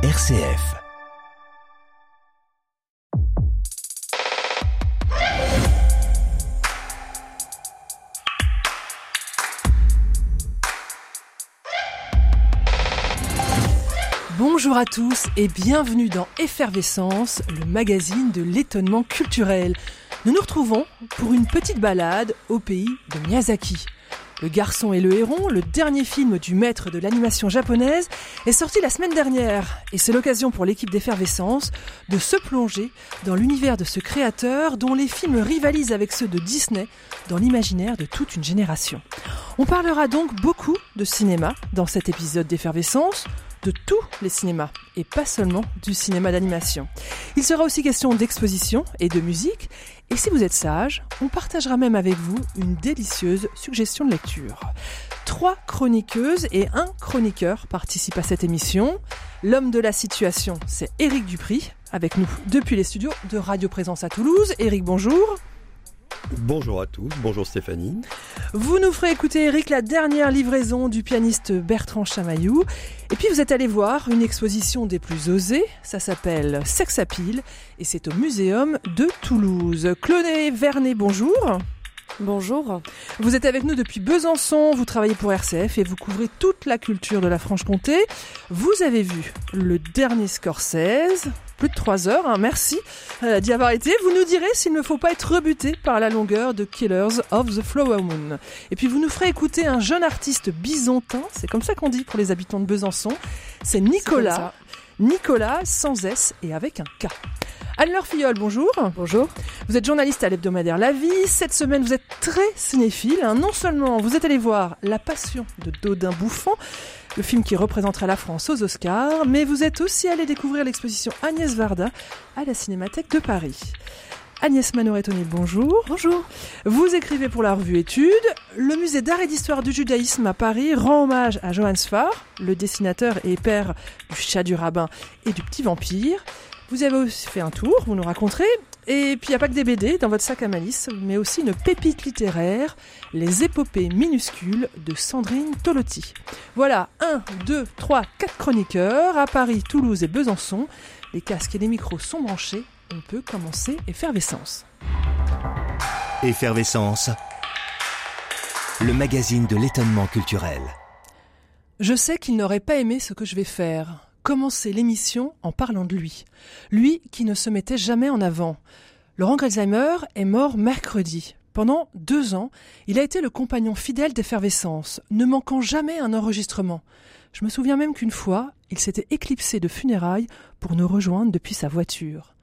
RCF. Bonjour à tous et bienvenue dans Effervescence, le magazine de l'étonnement culturel. Nous nous retrouvons pour une petite balade au pays de Miyazaki. Le garçon et le héron, le dernier film du maître de l'animation japonaise, est sorti la semaine dernière et c'est l'occasion pour l'équipe d'effervescence de se plonger dans l'univers de ce créateur dont les films rivalisent avec ceux de Disney dans l'imaginaire de toute une génération. On parlera donc beaucoup de cinéma dans cet épisode d'effervescence, de tous les cinémas et pas seulement du cinéma d'animation. Il sera aussi question d'exposition et de musique et si vous êtes sage, on partagera même avec vous une délicieuse suggestion de lecture. Trois chroniqueuses et un chroniqueur participent à cette émission. L'homme de la situation, c'est Éric Dupri, avec nous depuis les studios de Radio Présence à Toulouse. Éric, bonjour. Bonjour à tous, bonjour Stéphanie. Vous nous ferez écouter, Eric, la dernière livraison du pianiste Bertrand Chamaillou. Et puis vous êtes allé voir une exposition des plus osées, ça s'appelle Sex Appeal, et c'est au Muséum de Toulouse. Cloné Vernet, bonjour. Bonjour. Vous êtes avec nous depuis Besançon, vous travaillez pour RCF et vous couvrez toute la culture de la Franche-Comté. Vous avez vu le dernier Scorsese, plus de trois heures, hein, merci euh, d'y avoir été. Vous nous direz s'il ne faut pas être rebuté par la longueur de Killers of the Flower Moon. Et puis vous nous ferez écouter un jeune artiste bisontin, c'est comme ça qu'on dit pour les habitants de Besançon, c'est Nicolas. Nicolas sans S et avec un K. Anne-Laure Filleul, bonjour. Bonjour. Vous êtes journaliste à l'hebdomadaire La Vie. Cette semaine, vous êtes très cinéphile. Hein. Non seulement vous êtes allé voir La Passion de Dodin Bouffant, le film qui représentera la France aux Oscars, mais vous êtes aussi allé découvrir l'exposition Agnès Varda à la Cinémathèque de Paris. Agnès Manoret-O'Neill, bonjour. Bonjour. Vous écrivez pour la revue Études. Le musée d'art et d'histoire du judaïsme à Paris rend hommage à Johann Sfar, le dessinateur et père du chat du rabbin et du petit vampire. Vous avez aussi fait un tour, vous nous raconterez. Et puis il n'y a pas que des BD dans votre sac à malice, mais aussi une pépite littéraire, les épopées minuscules de Sandrine Tolotti. Voilà, 1, 2, 3, 4 chroniqueurs à Paris, Toulouse et Besançon. Les casques et les micros sont branchés, on peut commencer Effervescence. Effervescence, le magazine de l'étonnement culturel. Je sais qu'il n'aurait pas aimé ce que je vais faire commencer l'émission en parlant de lui. Lui qui ne se mettait jamais en avant. Laurent Grelzheimer est mort mercredi. Pendant deux ans, il a été le compagnon fidèle d'effervescence, ne manquant jamais un enregistrement. Je me souviens même qu'une fois, il s'était éclipsé de funérailles pour nous rejoindre depuis sa voiture.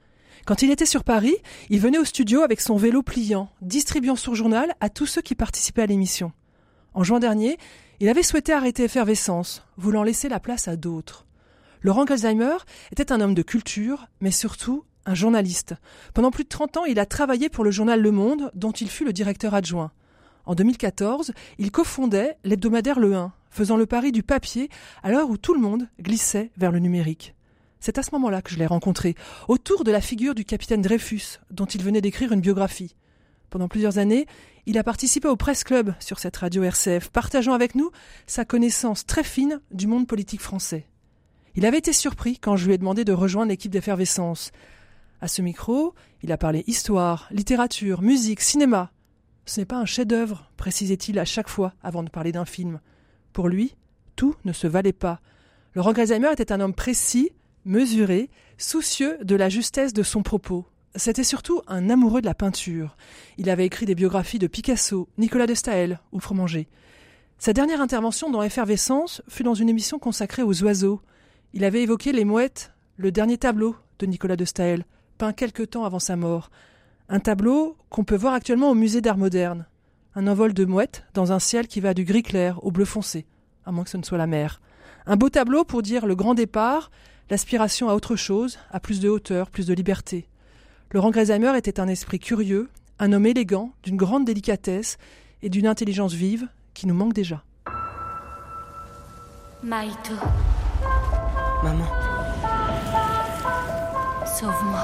Quand il était sur Paris, il venait au studio avec son vélo pliant, distribuant son journal à tous ceux qui participaient à l'émission. En juin dernier, il avait souhaité arrêter effervescence, voulant laisser la place à d'autres. Laurent Alzheimer était un homme de culture, mais surtout un journaliste. Pendant plus de 30 ans, il a travaillé pour le journal Le Monde, dont il fut le directeur adjoint. En 2014, il cofondait l'hebdomadaire Le 1, faisant le pari du papier à l'heure où tout le monde glissait vers le numérique. C'est à ce moment-là que je l'ai rencontré, autour de la figure du capitaine Dreyfus, dont il venait d'écrire une biographie. Pendant plusieurs années, il a participé au Presse Club sur cette radio RCF, partageant avec nous sa connaissance très fine du monde politique français. Il avait été surpris quand je lui ai demandé de rejoindre l'équipe d'effervescence. À ce micro, il a parlé histoire, littérature, musique, cinéma. Ce n'est pas un chef-d'œuvre, précisait-il à chaque fois avant de parler d'un film. Pour lui, tout ne se valait pas. Laurent Gresheimer était un homme précis, mesuré, soucieux de la justesse de son propos. C'était surtout un amoureux de la peinture. Il avait écrit des biographies de Picasso, Nicolas de Staël ou Fromanger. Sa dernière intervention dans Effervescence fut dans une émission consacrée aux oiseaux. Il avait évoqué Les Mouettes, le dernier tableau de Nicolas de Staël, peint quelque temps avant sa mort. Un tableau qu'on peut voir actuellement au musée d'art moderne. Un envol de mouettes dans un ciel qui va du gris clair au bleu foncé, à moins que ce ne soit la mer. Un beau tableau pour dire le grand départ, l'aspiration à autre chose, à plus de hauteur, plus de liberté. Laurent Gresheimer était un esprit curieux, un homme élégant, d'une grande délicatesse et d'une intelligence vive qui nous manque déjà. Maito. Maman. Sauve-moi.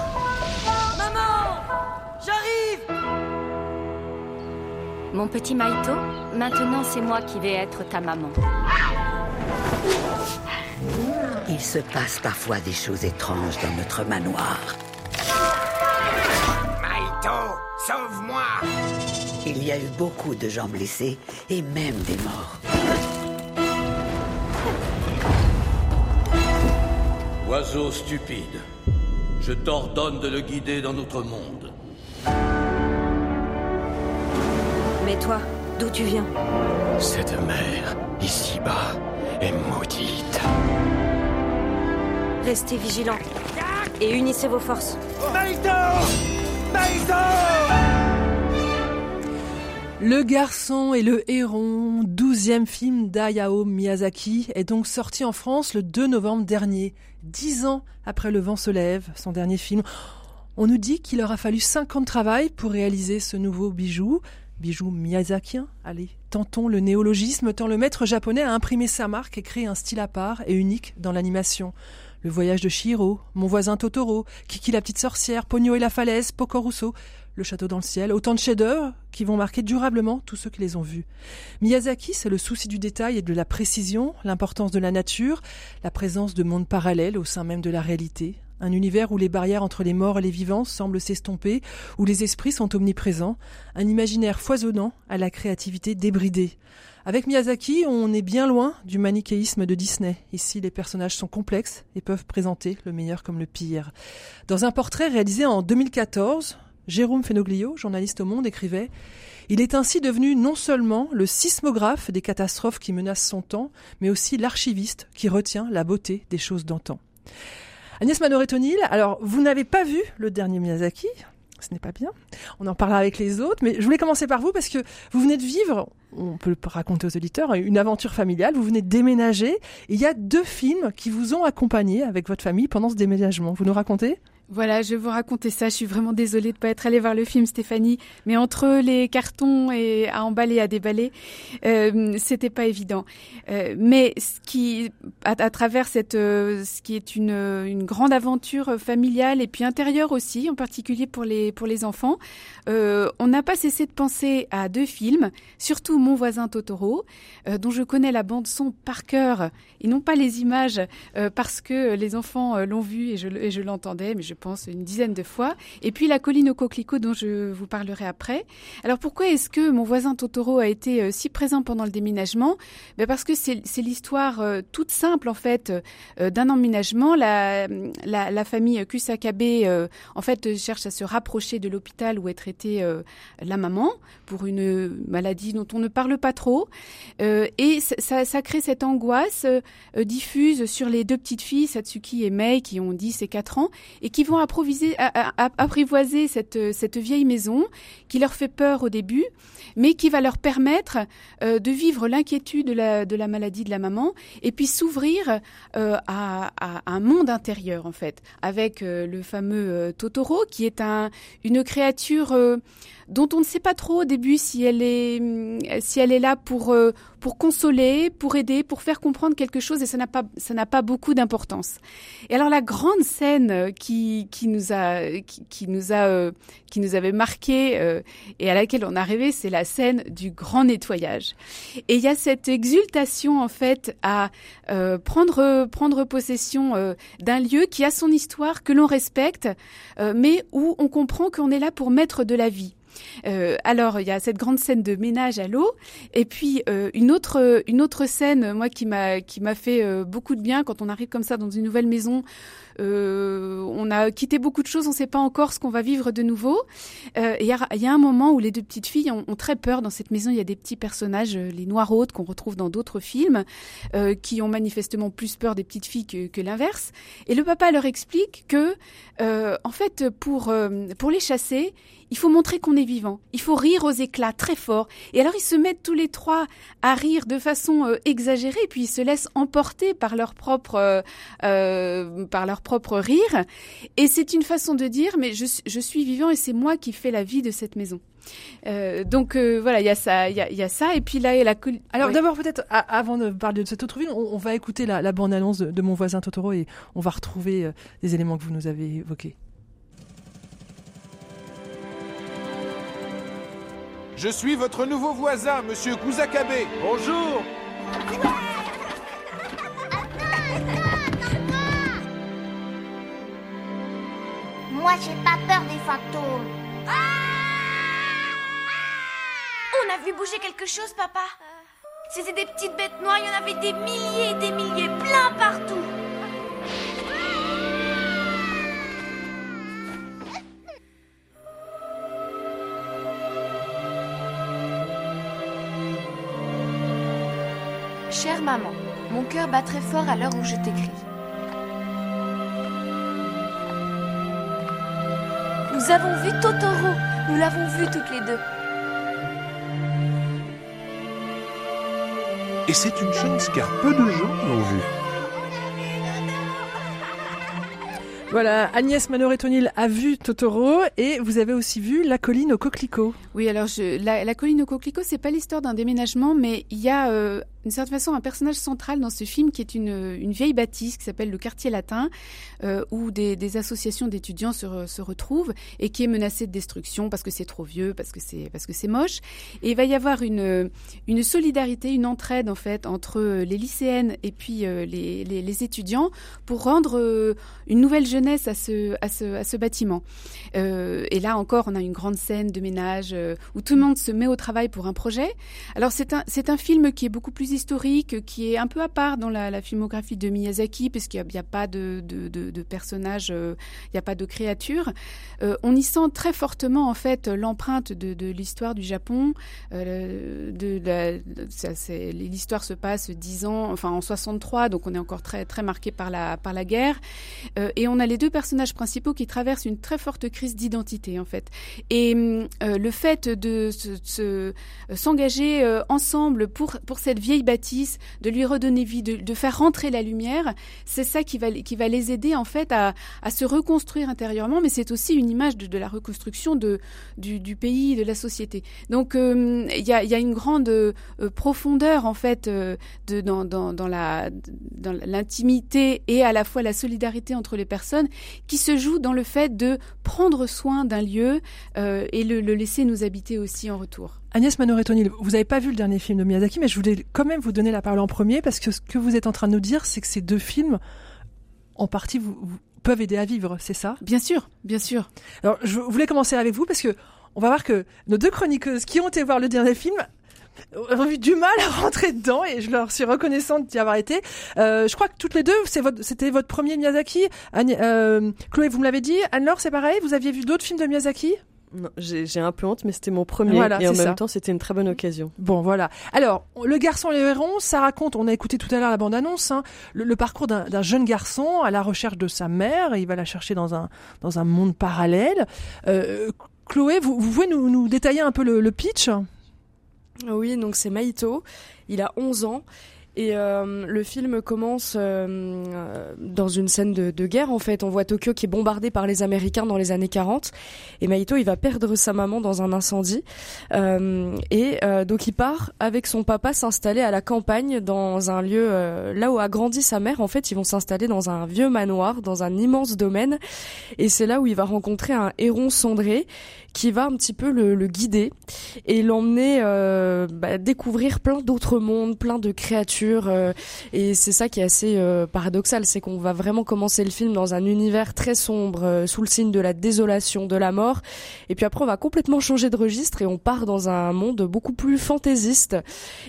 Maman J'arrive Mon petit Maito, maintenant c'est moi qui vais être ta maman. Il se passe parfois des choses étranges dans notre manoir. Maito, sauve-moi Il y a eu beaucoup de gens blessés et même des morts. Oiseau stupide, je t'ordonne de le guider dans notre monde. Mais toi, d'où tu viens? Cette mer, ici-bas, est maudite. Restez vigilants et unissez vos forces. Maito Maito Le garçon et le héron, douzième film d'Ayao Miyazaki, est donc sorti en France le 2 novembre dernier, dix ans après Le vent se lève, son dernier film. On nous dit qu'il aura fallu cinq ans de travail pour réaliser ce nouveau bijou, bijou miyazakien. Allez, tentons le néologisme, tant le maître japonais a imprimé sa marque et créé un style à part et unique dans l'animation. Le voyage de Shiro, Mon voisin Totoro, Kiki la petite sorcière, Pogno et la falaise, Poco Rousseau, Le château dans le ciel, autant de chefs-d'œuvre qui vont marquer durablement tous ceux qui les ont vus. Miyazaki, c'est le souci du détail et de la précision, l'importance de la nature, la présence de mondes parallèles au sein même de la réalité, un univers où les barrières entre les morts et les vivants semblent s'estomper, où les esprits sont omniprésents, un imaginaire foisonnant à la créativité débridée. Avec Miyazaki, on est bien loin du manichéisme de Disney. Ici, les personnages sont complexes et peuvent présenter le meilleur comme le pire. Dans un portrait réalisé en 2014, Jérôme Fenoglio, journaliste au Monde, écrivait Il est ainsi devenu non seulement le sismographe des catastrophes qui menacent son temps, mais aussi l'archiviste qui retient la beauté des choses d'antan. Agnès Manoret-O'Neill, alors vous n'avez pas vu le dernier Miyazaki, ce n'est pas bien. On en parlera avec les autres, mais je voulais commencer par vous parce que vous venez de vivre, on peut le raconter aux auditeurs, une aventure familiale. Vous venez de déménager. Et il y a deux films qui vous ont accompagné avec votre famille pendant ce déménagement. Vous nous racontez? Voilà, je vais vous raconter ça. Je suis vraiment désolée de pas être allée voir le film, Stéphanie. Mais entre les cartons et à emballer, à déballer, euh, c'était pas évident. Euh, mais ce qui, à, travers cette, euh, ce qui est une, une grande aventure familiale et puis intérieure aussi, en particulier pour les pour les enfants, euh, on n'a pas cessé de penser à deux films, surtout Mon voisin Totoro, dont je connais la bande son par cœur et non pas les images parce que les enfants l'ont vu et je, je l'entendais, mais je pense, une dizaine de fois. Et puis la colline au coquelicot dont je vous parlerai après. Alors pourquoi est-ce que mon voisin Totoro a été euh, si présent pendant le déménagement? Ben Parce que c'est l'histoire euh, toute simple en fait euh, d'un emménagement. La, la, famille Kusakabe en fait cherche à se rapprocher de l'hôpital où est traitée la maman pour une maladie dont on ne parle pas trop. et ça, ça, crée cette angoisse diffuse sur les deux petites filles, Satsuki et Mei, qui ont 10 et 4 ans, et qui vont approviser, apprivoiser cette, cette vieille maison qui leur fait peur au début, mais qui va leur permettre euh, de vivre l'inquiétude de la, de la maladie de la maman et puis s'ouvrir euh, à, un monde intérieur en fait, avec euh, le fameux Totoro qui est un, une créature dont on ne sait pas trop au début si elle est, si elle est là pour, euh, pour consoler, pour aider, pour faire comprendre quelque chose, et ça n'a pas, ça n'a pas beaucoup d'importance. Et alors la grande scène qui, qui nous a, qui, nous a, euh, qui nous avait marqué euh, et à laquelle on a rêvé, c'est la scène du grand nettoyage. Et il y a cette exultation en fait à euh, prendre, prendre possession euh, d'un lieu qui a son histoire, que l'on respecte, euh, mais où on comprend qu'on est là pour mettre de la vie. Euh, alors il y a cette grande scène de ménage à l'eau et puis euh, une autre une autre scène moi qui m'a qui m'a fait euh, beaucoup de bien quand on arrive comme ça dans une nouvelle maison on a quitté beaucoup de choses, on ne sait pas encore ce qu'on va vivre de nouveau. Il y, a un moment où les deux petites filles ont, très peur. Dans cette maison, il y a des petits personnages, les noiraudes qu'on retrouve dans d'autres films, qui ont manifestement plus peur des petites filles que, que l'inverse. Et le papa leur explique que, en fait, pour pour les chasser, il faut montrer qu'on est vivant. Il faut rire aux éclats très fort. Et alors ils se mettent tous les trois à rire de façon euh, exagérée, puis ils se laissent emporter par leur propre euh, euh, par leur propre rire. Et c'est une façon de dire mais je, je suis vivant et c'est moi qui fais la vie de cette maison. Euh, donc euh, voilà, il y a ça, il y a, y a, ça, et puis là, il y a la. Alors oui. d'abord peut-être, avant de parler de cette autre ville, on, on va écouter la, la bande annonce de, de, mon voisin Totoro et on va retrouver euh, des éléments que vous nous avez évoqués. Je suis votre nouveau voisin, monsieur Kouzakabe. Bonjour. Moi, j'ai pas peur des fantômes. Ah On a vu bouger quelque chose, papa. C'était des petites bêtes noires, il y en avait des milliers et des milliers, plein partout. Maman, mon cœur bat très fort à l'heure où je t'écris. Nous avons vu Totoro, nous l'avons vu toutes les deux. Et c'est une chance car peu de gens l'ont vu. Voilà, Agnès Manoret-O'Neill a vu Totoro et vous avez aussi vu La colline au coquelicot. Oui, alors je, la, la colline au coquelicot, c'est pas l'histoire d'un déménagement, mais il y a euh, d'une certaine façon un personnage central dans ce film qui est une, une vieille bâtisse qui s'appelle le quartier latin, euh, où des, associations d'étudiants se, se, retrouvent et qui est menacée de destruction parce que c'est trop vieux, parce que c'est parce que c'est moche. Et il va y avoir une une solidarité, une entraide en fait entre les lycéennes et puis euh, les, les, étudiants pour rendre euh, une nouvelle jeunesse à ce à ce à ce bâtiment. Et là encore, on a une grande scène de ménage où tout le monde se met au travail pour un projet. Alors c'est un c'est un film qui est beaucoup plus historique, qui est un peu à part dans la, filmographie de Miyazaki, puisqu'il n'y a, pas de, de, personnages, euh, il n'y a pas de créatures. Euh, on y sent très fortement en fait l'empreinte de, l'histoire du Japon. Euh, l'histoire se passe enfin en 63, donc on est encore très très marqué par la par la guerre. Euh, et on a les deux personnages principaux qui traversent une très forte crise d'identité en fait. Et euh, le fait de s'engager se, ensemble pour pour cette vieille bâtisse, de lui redonner vie, de, faire rentrer la lumière, c'est ça qui va les aider en fait à, se reconstruire intérieurement, mais c'est aussi une image de, la reconstruction du, pays, de la société. Donc euh, il y, a, une grande euh, profondeur en fait euh, dans, l'intimité et à la fois la solidarité entre les personnes qui se joue dans le fait de prendre soin d'un lieu et le laisser nous habiter aussi en retour. Agnès Manoretoni, vous n'avez pas vu le dernier film de Miyazaki, mais je voulais quand même vous donner la parole en premier parce que ce que vous êtes en train de nous dire, c'est que ces deux films, en partie, vous, vous peuvent aider à vivre, c'est ça? Bien sûr, bien sûr. Alors, je voulais commencer avec vous parce que on va voir que nos deux chroniqueuses qui ont été voir le dernier film ont eu du mal à rentrer dedans et je leur suis reconnaissante d'y avoir été. Euh, je crois que toutes les deux, c'était votre, votre premier Miyazaki. Anne, euh, Chloé, vous me l'avez dit? Anne-Laure, c'est pareil? Vous aviez vu d'autres films de Miyazaki? J'ai un peu honte, mais c'était mon premier. Voilà, et en même ça. temps, c'était une très bonne occasion. Bon, voilà. Alors, Le Garçon et le Héron, ça raconte, on a écouté tout à l'heure la bande-annonce, hein, le, le, parcours d'un jeune garçon à la recherche de sa mère. Il va la chercher dans un, dans un monde parallèle. Euh, Chloé, vous, vous pouvez nous, nous, détailler un peu le, le pitch? Oui, donc c'est Maito. Il a 11 ans. Et euh, le film commence euh, dans une scène de, de, guerre. En fait, on voit Tokyo qui est bombardé par les Américains dans les années 40. Et Maito, il va perdre sa maman dans un incendie. Euh, et donc, il part avec son papa s'installer à la campagne dans un lieu là où a grandi sa mère. En fait, ils vont s'installer dans un vieux manoir, dans un immense domaine. Et c'est là où il va rencontrer un héron cendré qui va un petit peu le, le guider et l'emmener euh, bah, découvrir plein d'autres mondes, plein de créatures. Euh, et c'est ça qui est assez euh, paradoxal, c'est qu'on va vraiment commencer le film dans un univers très sombre, euh, sous le signe de la désolation, de la mort. Et puis après, on va complètement changer de registre et on part dans un monde beaucoup plus fantaisiste.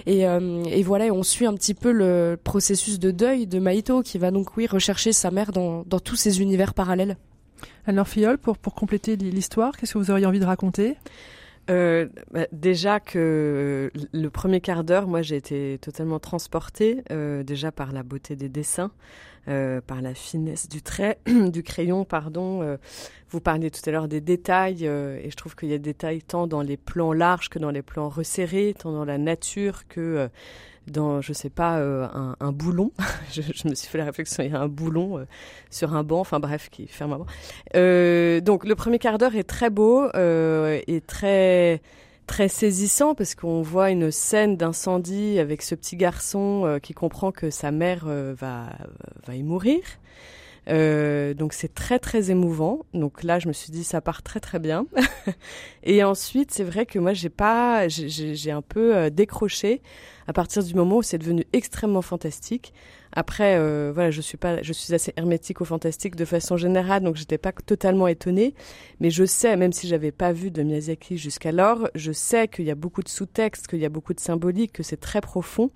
Et, euh, et voilà, on suit un petit peu le processus de deuil de Maito qui va donc oui rechercher sa mère dans, dans tous ces univers parallèles. Alors Fiole, pour, pour compléter l'histoire, qu'est-ce que vous auriez envie de raconter? Euh, bah, déjà que le premier quart d'heure, moi j'ai été totalement transportée euh, déjà par la beauté des dessins, euh, par la finesse du trait, du crayon, pardon. Vous parliez tout à l'heure des détails et je trouve qu'il y a des détails tant dans les plans larges que dans les plans resserrés, tant dans la nature que dans, je sais pas, euh, un, un, boulon. je, je, me suis fait la réflexion, il y a un boulon euh, sur un banc, enfin bref, qui ferme un banc. Euh, donc le premier quart d'heure est très beau et très très saisissant parce qu'on voit une scène d'incendie avec ce petit garçon qui comprend que sa mère va va y mourir. Euh, donc c'est très très émouvant. Donc là, je me suis dit ça part très très bien. et ensuite, c'est vrai que moi j'ai pas, j'ai un peu euh, décroché à partir du moment où c'est devenu extrêmement fantastique. Après, euh, voilà, je suis pas, je suis assez hermétique au fantastique de façon générale, donc j'étais pas totalement étonnée. Mais je sais, même si j'avais pas vu de Miyazaki jusqu'alors, je sais qu'il y a beaucoup de sous-textes, qu'il y a beaucoup de symbolique, que c'est très profond.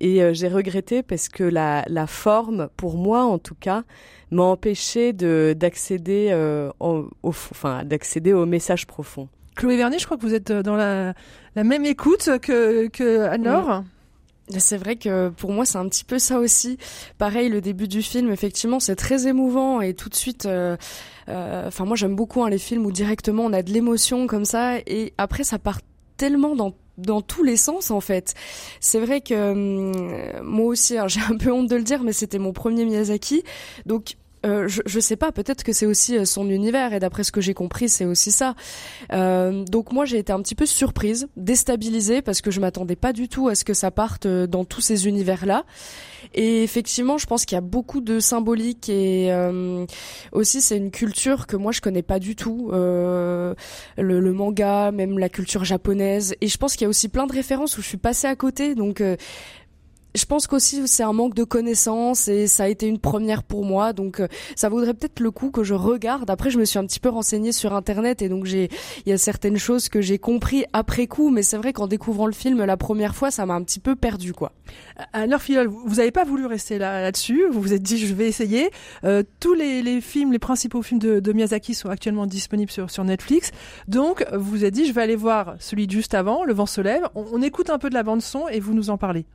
Et euh, j'ai regretté parce que la, la forme, pour moi en tout cas, m'a empêché de d'accéder euh, au, enfin d'accéder au message profond. Chloé Vernet, je crois que vous êtes dans la, la même écoute que, que Anne-Laure. C'est vrai que pour moi c'est un petit peu ça aussi. Pareil, le début du film, effectivement, c'est très émouvant et tout de suite. Euh, euh, enfin, moi j'aime beaucoup hein, les films où directement on a de l'émotion comme ça et après ça part tellement dans dans tous les sens en fait. C'est vrai que hum, moi aussi, hein, j'ai un peu honte de le dire, mais c'était mon premier Miyazaki, donc euh, je, je sais pas, peut-être que c'est aussi euh, son univers et d'après ce que j'ai compris, c'est aussi ça. Euh, donc moi j'ai été un petit peu surprise, déstabilisée parce que je m'attendais pas du tout à ce que ça parte euh, dans tous ces univers-là. Et effectivement, je pense qu'il y a beaucoup de symbolique et aussi c'est une culture que moi je connais pas du tout, le, le, manga, même la culture japonaise. Et je pense qu'il y a aussi plein de références où je suis passée à côté. Donc je pense qu'aussi c'est un manque de connaissances et ça a été une première pour moi donc euh, ça vaudrait peut-être le coup que je regarde après je me suis un petit peu renseignée sur internet et donc j'ai il y a certaines choses que j'ai compris après coup mais c'est vrai qu'en découvrant le film la première fois ça m'a un petit peu perdu quoi. Alors Fiol, vous n'avez pas voulu rester là là-dessus, vous vous êtes dit je vais essayer. Euh, tous les, les, films, les principaux films de, de, Miyazaki sont actuellement disponibles sur, sur Netflix. Donc vous vous êtes dit je vais aller voir celui juste avant, Le vent se lève. On, on écoute un peu de la bande son et vous nous en parlez.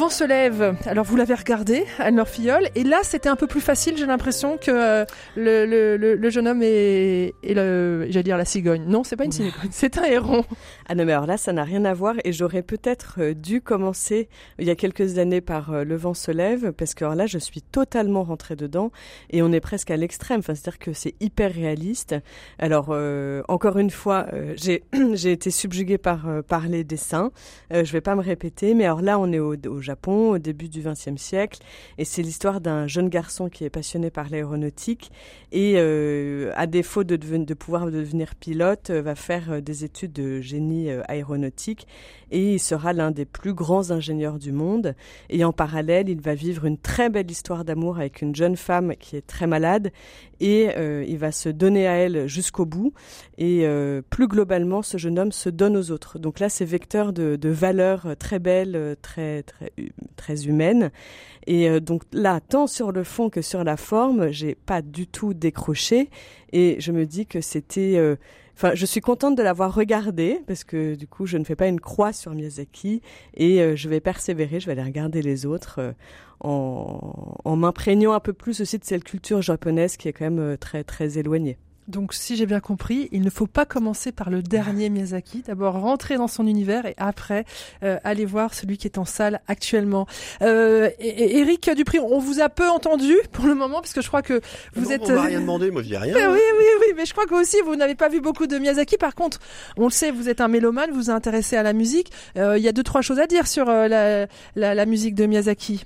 Vent se lève. Alors vous l'avez regardé, Anne-Laure Filleul, et là c'était un peu plus facile, j'ai l'impression que euh, le, le, le, jeune homme le, j'allais dire la cigogne. Non, c'est pas une cigogne, c'est un héron. Ah non mais alors là ça n'a rien à voir et j'aurais peut-être euh, dû commencer il y a quelques années par euh, Le vent se lève parce que alors là je suis totalement rentrée dedans et on est presque à l'extrême. Enfin c'est-à-dire que c'est hyper réaliste. Alors encore une fois j'ai été subjuguée par les dessins. je vais pas me répéter, mais alors là on est au, au Au début du XXe siècle. Et c'est l'histoire d'un jeune garçon qui est passionné par l'aéronautique et, euh, à défaut de, de, pouvoir devenir pilote, euh, va faire euh, des études de génie aéronautique et il sera l'un des plus grands ingénieurs du monde. Et en parallèle, il va vivre une très belle histoire d'amour avec une jeune femme qui est très malade et il va se donner à elle jusqu'au bout. Et plus globalement, ce jeune homme se donne aux autres. Donc là, c'est vecteur de, de valeurs très belles, très très très, humaine. Et euh, donc là, tant sur le fond que sur la forme, j'ai pas du tout décroché. Et je me dis que c'était euh, Enfin, je suis contente de l'avoir regardé parce que du coup, je ne fais pas une croix sur Miyazaki et euh, je vais persévérer. Je vais aller regarder les autres en, en m'imprégnant un peu plus aussi de cette culture japonaise qui est quand même très très éloignée. Donc, si j'ai bien compris, il ne faut pas commencer par le dernier Miyazaki. D'abord, rentrer dans son univers et après, euh, aller voir celui qui est en salle actuellement. Euh, Eric Dupri, on vous a peu entendu pour le moment, parce que je crois que vous êtes... On m'a rien demandé, moi je dis rien. oui, oui, oui, mais je crois que aussi, vous n'avez pas vu beaucoup de Miyazaki. Par contre, on le sait, vous êtes un mélomane, vous vous intéressez à la musique. Euh, il y a deux, trois choses à dire sur euh, la, la, la musique de Miyazaki.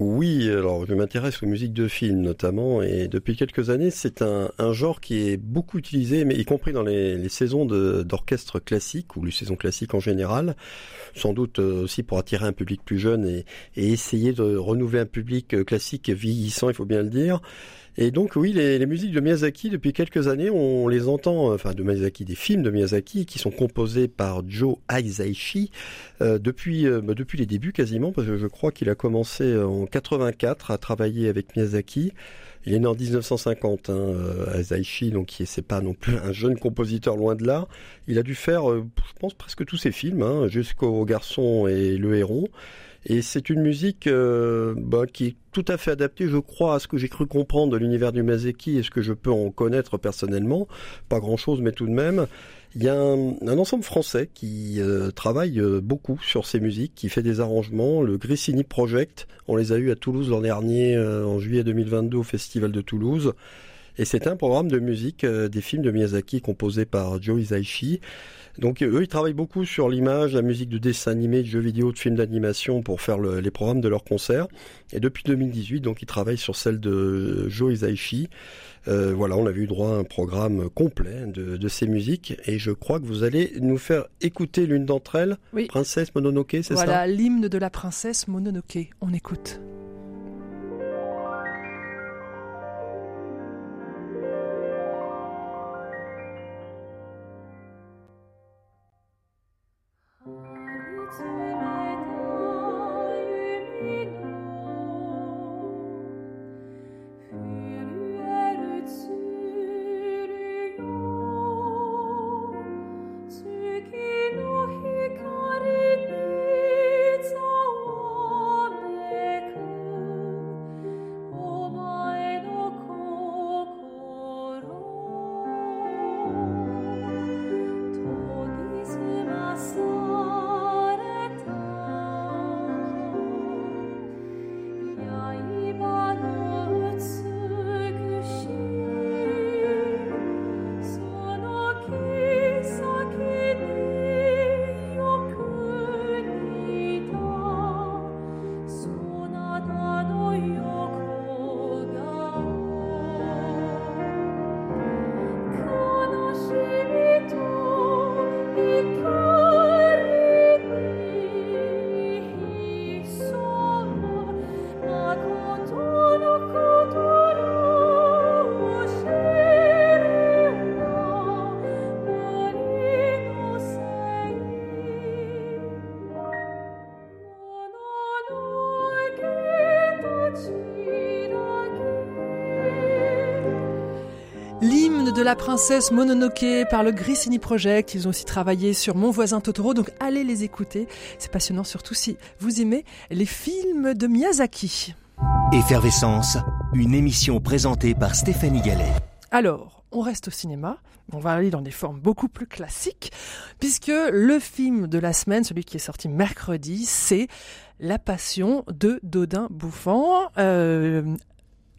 Oui, alors je m'intéresse aux musiques de films notamment, et depuis quelques années, c'est un, un, genre qui est beaucoup utilisé, mais y compris dans les, les saisons d'orchestre classique ou les saisons classiques en général, sans doute euh, aussi pour attirer un public plus jeune et, et essayer de renouveler un public euh, classique vieillissant, il faut bien le dire. Et donc oui, les, les, musiques de Miyazaki, depuis quelques années, on les entend, enfin de Miyazaki, des films de Miyazaki, qui sont composés par Joe Hisaishi euh, depuis, euh, bah, depuis les débuts quasiment, parce que je crois qu'il a commencé en 84 à travailler avec Miyazaki. Il est né en 1950, hein, euh, Hisaishi, donc c'est pas non plus un jeune compositeur loin de là. Il a dû faire, euh, je pense, presque tous ses films, hein, jusqu'au Garçon et le Héron. Et c'est une musique euh, bah, qui est tout à fait adaptée, je crois, à ce que j'ai cru comprendre de l'univers du Mazeki et ce que je peux en connaître personnellement. Pas grand-chose, mais tout de même. Il y a un, ensemble français qui euh, travaille euh, beaucoup sur ces musiques, qui fait des arrangements. Le Grissini Project, on les a eus à Toulouse l'an dernier, euh, en juillet 2022, au Festival de Toulouse. Et c'est un programme de musique des films de Miyazaki composé par Joe Hisaishi. Donc eux, ils travaillent beaucoup sur l'image, la musique de dessin animé, de jeux vidéo, de films d'animation pour faire le, les programmes de leurs concerts. Et depuis 2018, donc ils travaillent sur celle de Joe Hisaishi. Euh, voilà, on avait eu droit à un programme complet de, de, ces musiques et je crois que vous allez nous faire écouter l'une d'entre elles, oui. Princesse Mononoke, c'est voilà, ça? Voilà, l'hymne de la princesse Mononoke. On écoute. La princesse Mononoke par le Grissini Project. Ils ont aussi travaillé sur Mon voisin Totoro, donc allez les écouter. C'est passionnant, surtout si vous aimez les films de Miyazaki. Effervescence, une émission présentée par Stéphanie Gallet. Alors, on reste au cinéma, on va aller dans des formes beaucoup plus classiques, puisque le film de la semaine, celui qui est sorti mercredi, c'est La Passion de Dodin Bouffant, euh,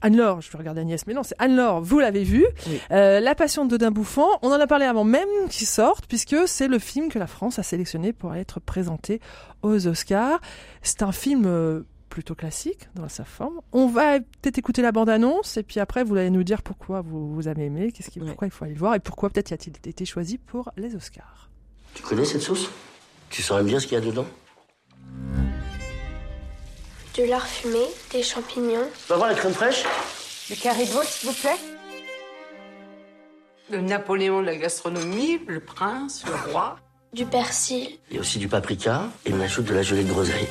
Anne-Laure, je vais regarder Agnès, mais non, c'est Anne-Laure, vous l'avez vu. Oui. Euh, la Passion de Dodin Bouffant, on en a parlé avant même qu'il sorte, puisque c'est le film que la France a sélectionné pour être présenté aux Oscars. C'est un film euh, plutôt classique dans sa forme. On va peut-être écouter la bande-annonce, et puis après, vous allez nous dire pourquoi vous, vous avez aimé, qu'est-ce qui, oui. pourquoi il faut aller le voir, et pourquoi peut-être y a-t-il été choisi pour les Oscars. Tu connais cette sauce? Tu saurais bien ce qu'il y a dedans? De lard fumé, des champignons. Tu vas voir la crème fraîche Le carré de veau, s'il vous plaît. Le Napoléon de la gastronomie, le prince, le roi. Du persil. Il y a aussi du paprika et on ajoute de la gelée de groseille.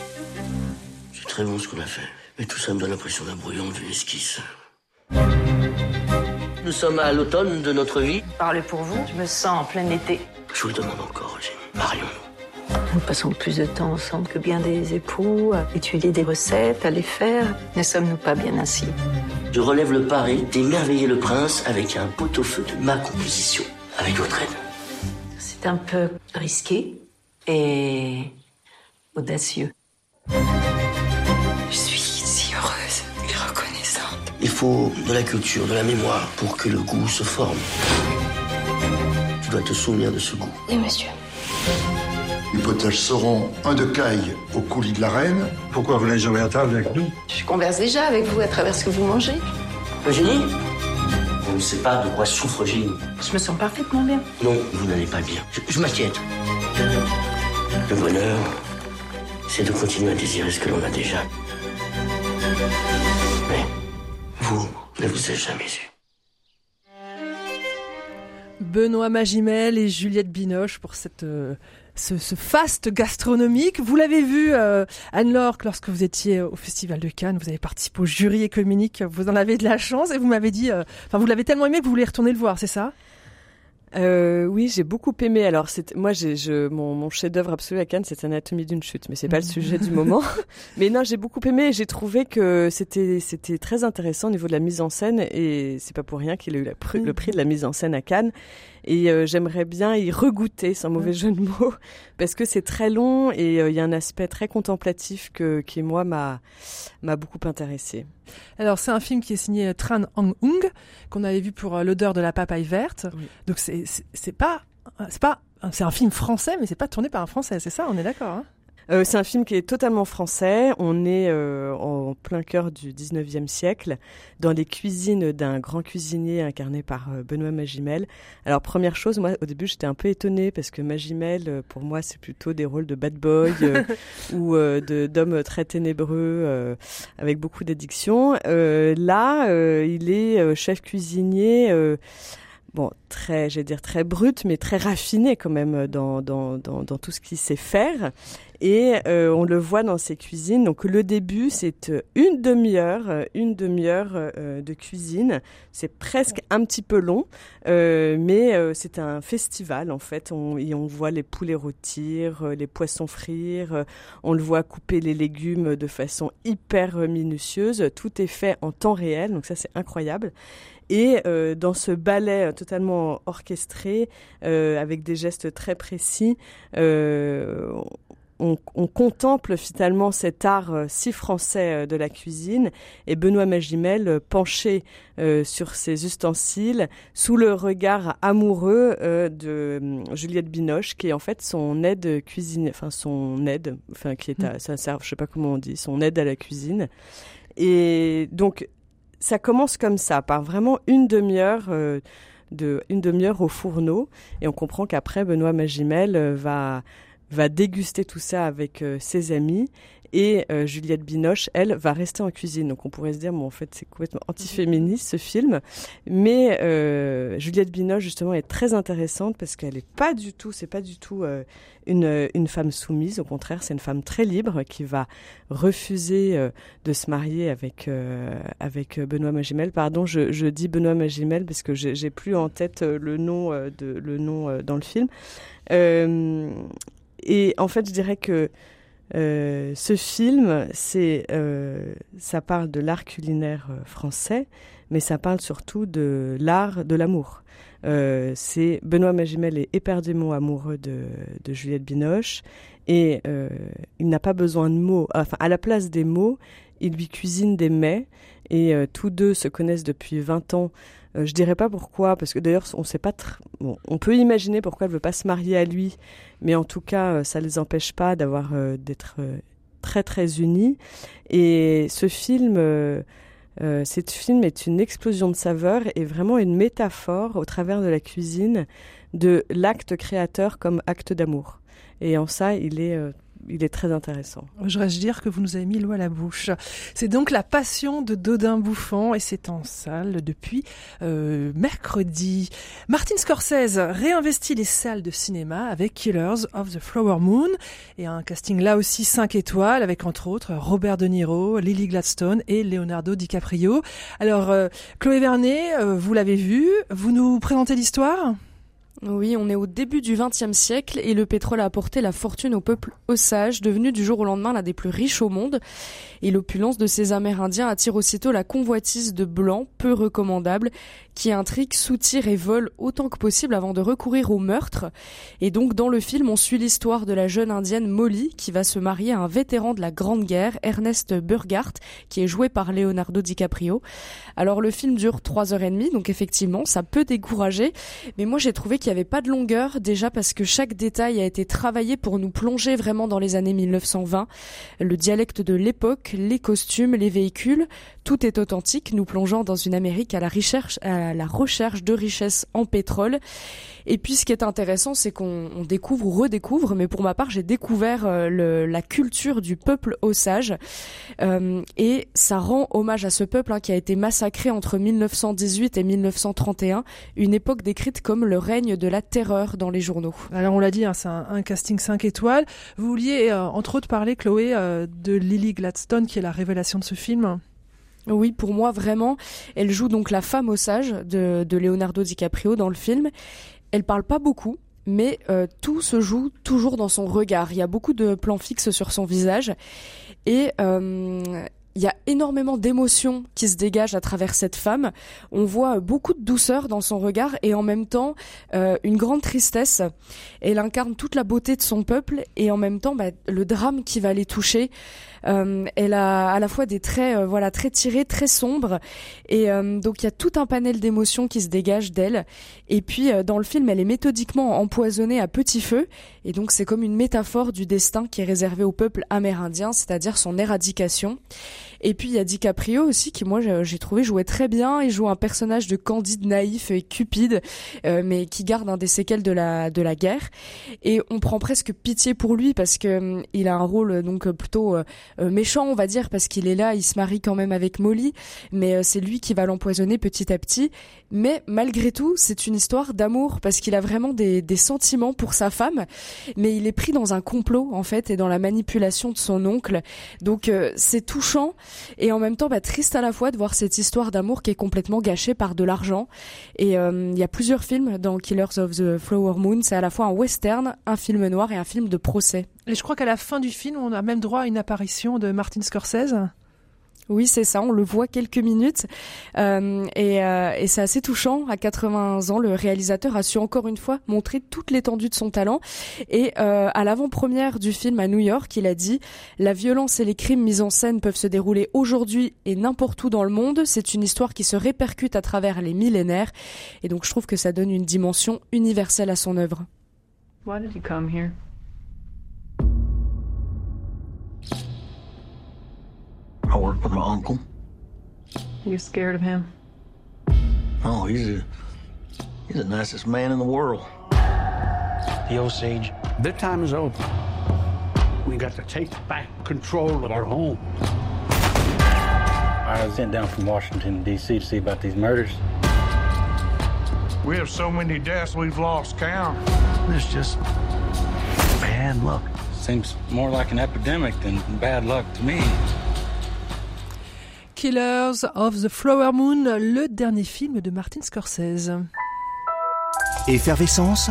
C'est très bon ce qu'on a fait. Mais tout ça me donne l'impression d'un brouillon, d'une esquisse. Nous sommes à l'automne de notre vie. Parlez pour vous, je me sens en plein été. Je vous le demande encore, Eugène. Marions-nous. Nous passons plus de temps ensemble que bien des époux, à étudier des recettes, à les faire. Ne sommes-nous pas bien ainsi? Je relève le pari d'émerveiller le prince avec un pot-au-feu de ma composition, avec votre aide. C'est un peu risqué et audacieux. Je suis si heureuse et reconnaissante. Il faut de la culture, de la mémoire pour que le goût se forme. Tu dois te souvenir de ce goût. Oui, monsieur. Les potages seront un de caille au coulis de la reine. Pourquoi vous n'êtes jamais à table avec nous? Je converse déjà avec vous à travers ce que vous mangez. Eugénie On ne sait pas de quoi souffre Eugénie. Je me sens parfaitement bien. Non, vous n'allez pas bien. Je, je m'inquiète. Le bonheur, c'est de continuer à désirer ce que l'on a déjà. Mais vous ne vous êtes jamais eu. Benoît Magimel et Juliette Binoche pour cette euh, ce, ce, faste gastronomique. Vous l'avez vu, euh, Anne-Laure, lorsque vous étiez au Festival de Cannes, vous avez participé au jury économique, vous en avez de la chance et vous m'avez dit, euh, enfin vous l'avez tellement aimé que vous voulez retourner le voir, c'est ça? Euh, oui, j'ai beaucoup aimé. Alors, c'est moi, j'ai je, mon, mon chef-d'œuvre absolu à Cannes, c'est Anatomie d'une chute, mais c'est pas le sujet du moment. Mais non, j'ai beaucoup aimé. J'ai trouvé que c'était c'était très intéressant au niveau de la mise en scène, et c'est pas pour rien qu'il a eu la, le prix de la mise en scène à Cannes. Et euh, j'aimerais bien y regoûter, sans mauvais jeu de mots, parce que c'est très long et il euh, y a un aspect très contemplatif que, qui, moi, m'a, m'a beaucoup intéressé. Alors, c'est un film qui est signé Tran Hang Ung, qu'on avait vu pour euh, L'odeur de la papaye verte. Oui. Donc, c'est, c'est, c'est pas, c'est pas, c'est un film français, mais c'est pas tourné par un français, c'est ça, on est d'accord, hein? Euh, c'est un film qui est totalement français. On est euh, en plein cœur du 19e siècle, dans les cuisines d'un grand cuisinier incarné par euh, Benoît Magimel. Alors, première chose, moi, au début, j'étais un peu étonnée parce que Magimel, euh, pour moi, c'est plutôt des rôles de bad boy euh, ou de, d'hommes très ténébreux avec beaucoup d'addiction. là, il est chef cuisinier bon, très, je vais dire très brut, mais très raffiné quand même dans, dans, dans, dans tout ce qu'il sait faire. Et euh, on le voit dans ses cuisines. Donc le début, c'est une demi-heure, une demi-heure euh, de cuisine. C'est presque un petit peu long, euh, mais euh, c'est un festival en fait. On, et on voit les poulets rôtir, les poissons frire. on le voit couper les légumes de façon hyper minutieuse. Tout est fait en temps réel, donc ça c'est incroyable. Et euh, dans ce ballet totalement orchestré, euh, avec des gestes très précis, euh, on, on, contemple finalement cet art si français de la cuisine. Et Benoît Magimel penché euh, sur ses ustensiles sous le regard amoureux euh, de Juliette Binoche qui est en fait son aide cuisine enfin son aide enfin qui est à, ça sert je sais pas comment on dit son aide à la cuisine. Et donc ça commence comme ça, par vraiment une demi-heure. Euh, de une demi-heure au fourneau et on comprend qu'après Benoît Magimel euh, va va déguster tout ça avec euh, ses amis et euh, Juliette Binoche, elle, va rester en cuisine. Donc on pourrait se dire, bon, en fait, c'est complètement antiféministe ce film. Mais euh, Juliette Binoche, justement, est très intéressante parce qu'elle est pas du tout, c'est pas du tout euh, une, une femme soumise. Au contraire, c'est une femme très libre qui va refuser de se marier avec, avec Benoît Magimel. Pardon, je, je dis Benoît Magimel parce que j'ai plus en tête le nom, de, le nom dans le film. et en fait, je dirais que euh, ce film, c'est, euh, ça parle de l'art culinaire euh, français, mais ça parle surtout de l'art de l'amour. C'est Benoît Magimel est éperdument amoureux de, de Juliette Binoche et il n'a pas besoin de mots. Enfin, à la place des mots, il lui cuisine des mets et tous deux se connaissent depuis 20 ans. Euh, je dirais pas pourquoi, parce que d'ailleurs on sait pas. Bon, on peut imaginer pourquoi elle veut pas se marier à lui, mais en tout cas, euh, ça les empêche pas d'avoir euh, d'être euh, très très unis. Et ce film, euh, film est une explosion de saveurs et vraiment une métaphore au travers de la cuisine de l'acte créateur comme acte d'amour. Et en ça, il est il est très intéressant. J'aurais dire que vous nous avez mis l'eau à la bouche. C'est donc La Passion de Dodin Bouffant et c'est en salle depuis euh, mercredi. Martin Scorsese réinvestit les salles de cinéma avec Killers of the Flower Moon et un casting là aussi 5 étoiles avec entre autres Robert De Niro, Lily Gladstone et Leonardo DiCaprio. Alors euh, Chloé Vernet, euh, vous l'avez vu, vous nous présentez l'histoire? Oui, on est au début du XXe siècle et le pétrole a apporté la fortune au peuple osage, devenu du jour au lendemain l'un des plus riches au monde. Et l'opulence de ces Amérindiens attire aussitôt la convoitise de blancs, peu recommandables, qui intriguent, soutirent et volent autant que possible avant de recourir au meurtre. Et donc, dans le film, on suit l'histoire de la jeune indienne Molly, qui va se marier à un vétéran de la Grande Guerre, Ernest Burghardt, qui est joué par Leonardo DiCaprio. Alors, le film dure trois heures et demie, donc effectivement, ça peut décourager, mais moi j'ai trouvé qu'il n'y avait pas de longueur, déjà parce que chaque détail a été travaillé pour nous plonger vraiment dans les années 1920. Le dialecte de l'époque, les costumes, les véhicules, tout est authentique, nous plongeant dans une Amérique à la recherche, à la recherche de richesses en pétrole. Et puis ce qui est intéressant, c'est qu'on découvre ou redécouvre, mais pour ma part, j'ai découvert euh, la culture du peuple Osage. Euh, et ça rend hommage à ce peuple hein, qui a été massacré entre 1918 et 1931, une époque décrite comme le règne de la terreur dans les journaux. Alors on l'a dit, hein, c'est un, casting 5 étoiles. Vous vouliez euh, entre autres parler, Chloé, euh, de Lily Gladstone, qui est la révélation de ce film. Oui, pour moi vraiment, elle joue donc la femme Osage de, de Leonardo DiCaprio dans le film. Elle parle pas beaucoup, mais euh, tout se joue toujours dans son regard. Il y a beaucoup de plans fixes sur son visage et euh, il y a énormément d'émotions qui se dégagent à travers cette femme. On voit beaucoup de douceur dans son regard et en même temps euh, une grande tristesse. Elle incarne toute la beauté de son peuple et en même temps bah, le drame qui va les toucher. Euh, elle a à la fois des traits euh, voilà très tirés, très sombres et euh, donc il y a tout un panel d'émotions qui se dégagent d'elle. Et puis dans le film, elle est méthodiquement empoisonnée à petit feu et donc c'est comme une métaphore du destin qui est réservé au peuple amérindien, c'est-à-dire son éradication. Et puis il y a DiCaprio aussi qui moi j'ai trouvé jouait très bien. Il joue un personnage de candide naïf et cupide, euh, mais qui garde un des séquelles de la de la guerre. Et on prend presque pitié pour lui parce que hum, il a un rôle donc plutôt euh, euh, méchant on va dire parce qu'il est là, il se marie quand même avec Molly, mais c'est lui qui va l'empoisonner petit à petit. Mais malgré tout, c'est une histoire d'amour parce qu'il a vraiment des, des sentiments pour sa femme, mais il est pris dans un complot en fait et dans la manipulation de son oncle. Donc c'est touchant et en même temps bah, triste à la fois de voir cette histoire d'amour qui est complètement gâchée par de l'argent. Et euh, il y a plusieurs films dans Killers of the Flower Moon, c'est à la fois un western, un film noir et un film de procès. Et je crois qu'à la fin du film, on a même droit à une apparition de Martin Scorsese. Oui, c'est ça. On le voit quelques minutes euh, et, euh, et c'est assez touchant. À 80 ans, le réalisateur a su encore une fois montrer toute l'étendue de son talent. Et euh, à l'avant-première du film à New York, il a dit "La violence et les crimes mis en scène peuvent se dérouler aujourd'hui et n'importe où dans le monde. C'est une histoire qui se répercute à travers les millénaires." Et donc, je trouve que ça donne une dimension universelle à son œuvre. Why did you come here? I work with my uncle. You scared of him? Oh, he's a, he's the nicest man in the world. The Osage, their time is over. We got to take back control of our home. I was sent down from Washington, D.C. to see about these murders. We have so many deaths we've lost count. It's just bad luck. Seems more like an epidemic than bad luck to me. Killers of the Flower Moon, le dernier film de Martin Scorsese. Effervescence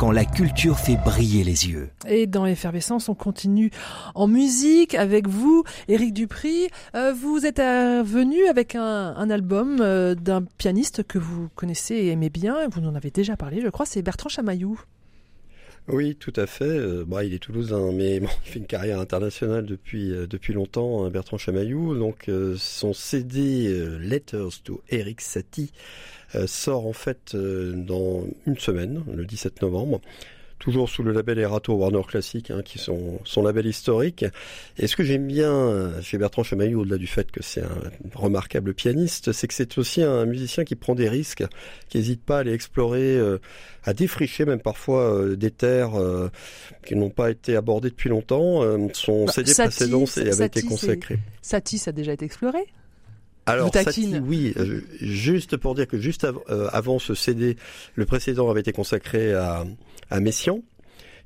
quand la culture fait briller les yeux. Et dans Effervescence, on continue en musique avec vous, Éric Dupri. Euh, vous êtes euh, venu avec un, un album euh, d'un pianiste que vous connaissez et aimez bien. Vous en avez déjà parlé, je crois, c'est Bertrand Chamaillou. Oui, tout à fait. Euh, bah, il est toulousain, mais bon, il fait une carrière internationale depuis euh, depuis longtemps, hein, Bertrand Chamaillou. Donc euh, son CD Letters to Eric Satie sort en fait dans une semaine, le 17 novembre toujours sous le label Erato Warner Classic, hein, qui sont son label historique. Et ce que j'aime bien euh, chez Bertrand Chamaillou, au-delà du fait que c'est un remarquable pianiste, c'est que c'est aussi un musicien qui prend des risques, qui n'hésite pas à aller explorer, euh, à défricher même parfois euh, des terres qui n'ont pas été abordées depuis longtemps. son bah, CD précédent avait été consacré. Satie, ça a déjà été exploré? Alors, Satie, oui, juste pour dire que juste avant ce CD, le précédent avait été consacré à, à Messian.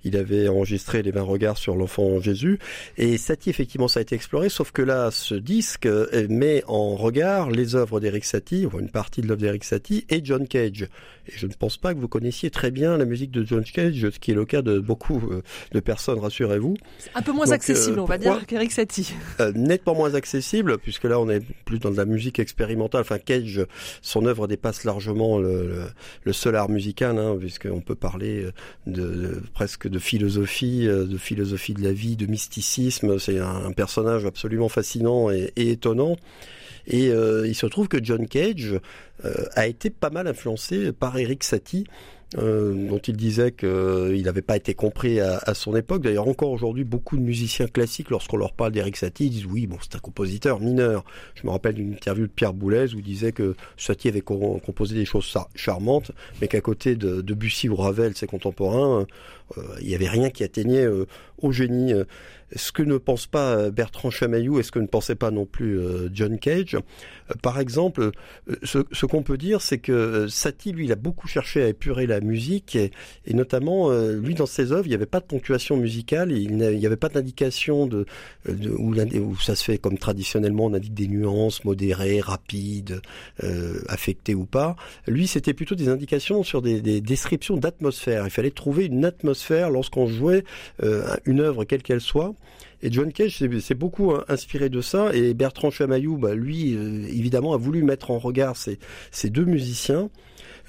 Il avait enregistré les 20 regards sur l'enfant Jésus. Et Satie, effectivement, ça a été exploré, sauf que là, ce disque euh, met en regard les œuvres d'Eric Satie, ou une partie de l'œuvre d'Eric Satie, et John Cage. Et je ne pense pas que vous connaissiez très bien la musique de John Cage, ce qui est le cas de beaucoup euh, de personnes, rassurez-vous. Un peu moins accessible, on va dire, qu'Eric Satie. Euh, nettement moins accessible, puisque là, on est plus dans de la musique expérimentale. Enfin, Cage, son œuvre dépasse largement le, le, seul art musical, hein, puisqu'on peut parler de, de presque de philosophie, euh, de philosophie de la vie, de mysticisme. C'est un, personnage absolument fascinant et, étonnant. Et euh, il se trouve que John Cage euh, a été pas mal influencé par Eric Satie euh, dont il disait qu'il n'avait pas été compris à, son époque. D'ailleurs, encore aujourd'hui, beaucoup de musiciens classiques, lorsqu'on leur parle d'Eric Satie, disent oui, bon, c'est un compositeur mineur. Je me rappelle d'une interview de Pierre Boulez où il disait que Satie avait composé des choses charmantes, mais qu'à côté de, de Bussy ou Ravel, ses contemporains, il n'y avait rien qui atteignait au génie. Ce que ne pense pas Bertrand Chamaillou et ce que ne pensait pas non plus John Cage. Par exemple, ce, ce qu'on peut dire, c'est que Satie, lui, il a beaucoup cherché à épurer la musique et, et notamment, lui, dans ses œuvres, il n'y avait pas de ponctuation musicale, il n'y avait pas d'indication de, de où, où, ça se fait comme traditionnellement, on indique des nuances modérées, rapides, euh, affectées ou pas. Lui, c'était plutôt des indications sur des, des descriptions d'atmosphère. Il fallait trouver une atmosphère lorsqu'on jouait euh, une œuvre quelle qu'elle soit. Et John Cage s'est beaucoup inspiré de ça. Et Bertrand Chamaillou, bah, lui, euh, évidemment, a voulu mettre en regard ces, deux musiciens.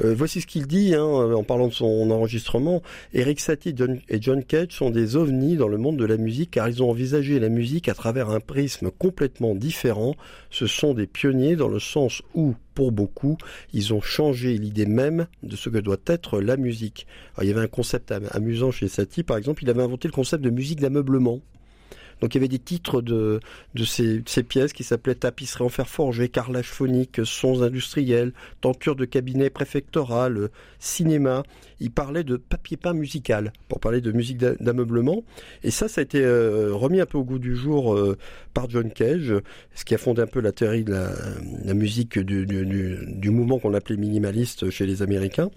Euh, voici ce qu'il dit hein, en parlant de son enregistrement. Eric Satie et John Cage sont des ovnis dans le monde de la musique car ils ont envisagé la musique à travers un prisme complètement différent. Ce sont des pionniers dans le sens où, pour beaucoup, ils ont changé l'idée même de ce que doit être la musique. Il y avait un concept amusant chez Satie, par exemple, il avait inventé le concept de musique d'ameublement. Donc il y avait des titres de, ces, pièces qui s'appelaient Tapisserie en fer forgé, carrelage phonique, sons industriels, tenture de cabinet préfectoral, cinéma. Il parlait de papier peint musical pour parler de musique d'ameublement. Et ça, ça a été euh, remis un peu au goût du jour euh, par John Cage, ce qui a fondé un peu la théorie de la, musique du, du mouvement qu'on appelait minimaliste chez les Américains.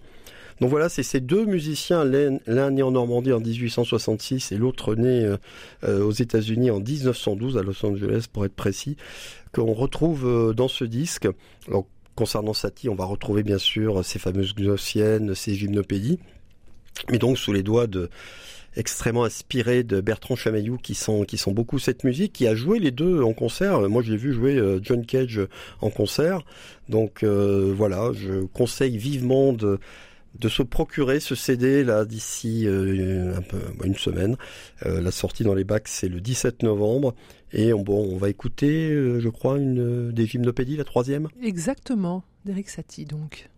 Donc voilà, c'est ces deux musiciens, l'un né en Normandie en 1866 et l'autre né euh, euh, aux États-Unis en 1912 à Los Angeles pour être précis, qu'on retrouve euh, dans ce disque. Alors, concernant Satie, on va retrouver bien sûr ces fameuses gnossiennes, ces gymnopédies, mais donc sous les doigts de extrêmement inspirés de Bertrand Chamaillou qui sont qui sont beaucoup cette musique qui a joué les deux en concert moi j'ai vu jouer John Cage en concert donc voilà je conseille vivement de de se procurer ce CD là d'ici euh, une semaine. Euh, la sortie dans les bacs c'est le 17 novembre et on, bon, on va écouter, euh, je crois, une des gymnopédies, la troisième? Exactement, d'Eric Satie donc.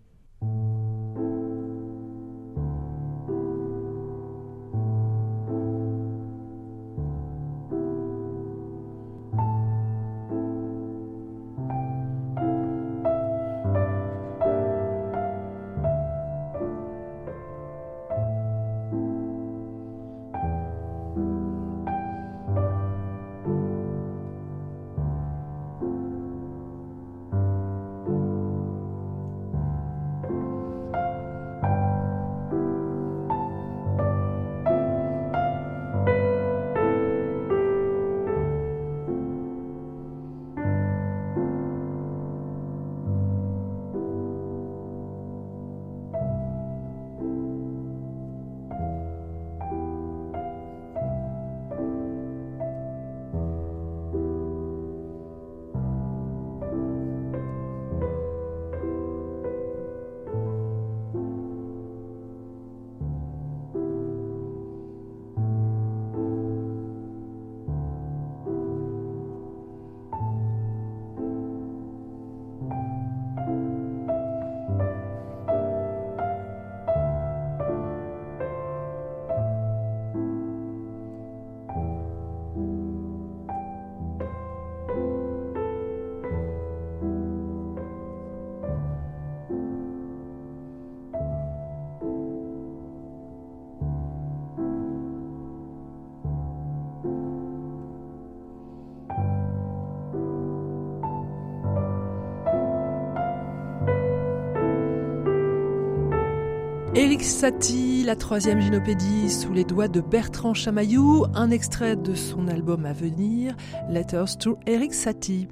Satie, la troisième gynopédie sous les doigts de Bertrand Chamaillou, un extrait de son album à venir, Letters to Éric Satie.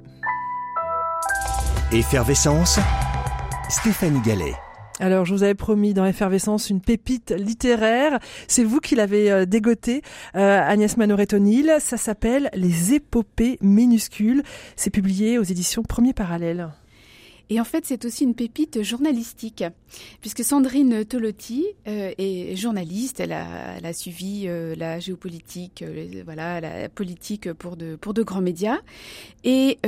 Effervescence, Stéphanie Gallet. Alors, je vous avais promis dans Effervescence une pépite littéraire. C'est vous qui l'avez euh, dégoté, euh, Agnès Manoret-O'Neill. Ça s'appelle Les épopées minuscules. C'est publié aux éditions Premier Parallèle. Et en fait, c'est aussi une pépite journalistique, puisque Sandrine Tolotti euh, est journaliste. Elle a, suivi euh, la géopolitique, euh, voilà, la politique pour de pour de grands médias. Et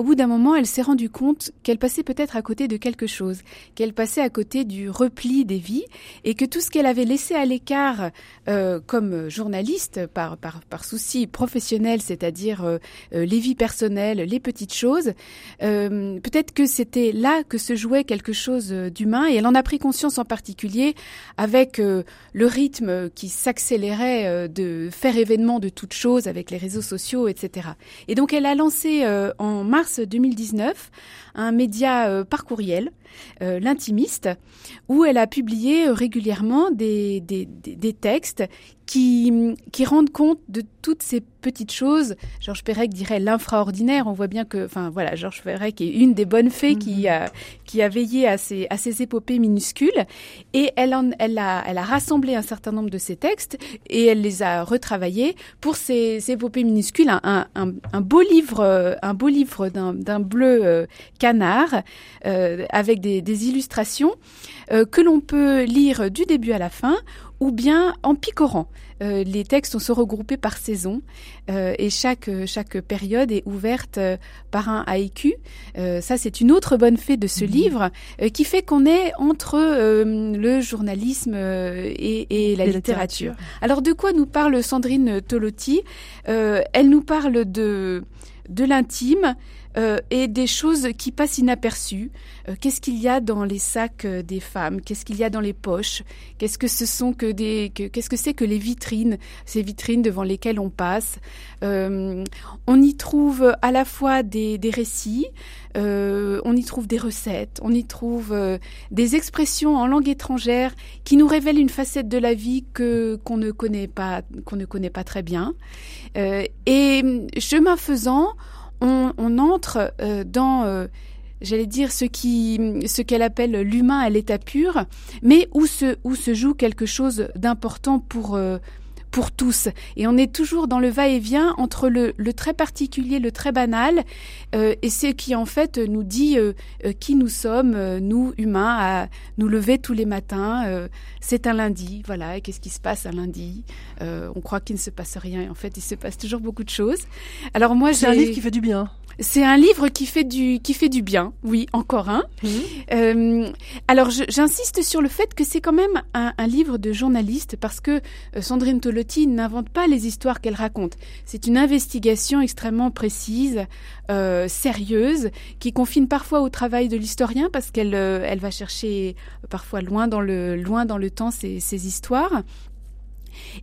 au bout d'un moment, elle s'est rendue compte qu'elle passait peut-être à côté de quelque chose, qu'elle passait à côté du repli des vies, et que tout ce qu'elle avait laissé à l'écart euh, comme journaliste par, par, par souci professionnel, c'est-à-dire euh, euh, les vies personnelles, les petites choses, peut-être que c'était là que se jouait quelque chose d'humain, et elle en a pris conscience en particulier avec le rythme qui s'accélérait de faire événement de toutes choses avec les réseaux sociaux, etc. Et donc elle a lancé en mars 2019 un média par courriel euh, l'intimiste, où elle a publié euh, régulièrement des, des, des, textes qui, qui rendent compte de toutes ces petites choses. Georges Perec dirait l'infraordinaire. On voit bien que, enfin voilà, Georges Perec est une des bonnes fées qui, mhm. a, qui a veillé à ces, à ces épopées minuscules. Et elle, en, elle, a, elle a rassemblé un certain nombre de ces textes et elle les a retravaillés pour ces, épopées minuscules. Un, un, un, beau livre, un beau livre d'un bleu euh, canard euh, avec des, illustrations euh, que l'on peut lire du début à la fin ou bien en picorant. Euh, les textes sont regroupés par saison et chaque, chaque période est ouverte par un haïku. ça, c'est une autre bonne fée de ce mhm. livre qui fait qu'on est entre le journalisme et, la littérature. Alors, de quoi nous parle Sandrine Tolotti? Elle nous parle de, de l'intime, euh, et des choses qui passent inaperçues. Euh, qu'est-ce qu'il y a dans les sacs euh, des femmes? Qu'est-ce qu'il y a dans les poches? Qu'est-ce que ce sont que des Qu'est-ce que c'est que les vitrines? Ces vitrines devant lesquelles on passe. on y trouve à la fois des, des récits, on y trouve des recettes, on y trouve des expressions en langue étrangère qui nous révèlent une facette de la vie que qu'on ne connaît pas qu'on ne connaît pas très bien. et chemin faisant, on, entre euh, dans, euh, j'allais dire, ce qui, ce qu'elle appelle l'humain à l'état pur, mais où se, où se joue quelque chose d'important pour, euh, pour tous. Et on est toujours dans le va-et-vient entre le, le, très particulier, le très banal, euh, et ce qui en fait nous dit euh, euh, qui nous sommes, nous humains, à nous lever tous les matins. c'est un lundi, voilà. Et qu'est-ce qui se passe un lundi On croit qu'il ne se passe rien. En fait, il se passe toujours beaucoup de choses. Alors moi, c'est un livre qui fait du bien. C'est un livre qui fait du qui fait du bien, oui, encore un. Mmh. Euh, alors j'insiste sur le fait que c'est quand même un, un, livre de journaliste parce que Sandrine N'invente pas les histoires qu'elle raconte. C'est une investigation extrêmement précise, euh, sérieuse, qui confine parfois au travail de l'historien parce qu'elle euh, elle va chercher parfois loin dans le loin dans le temps ces, histoires.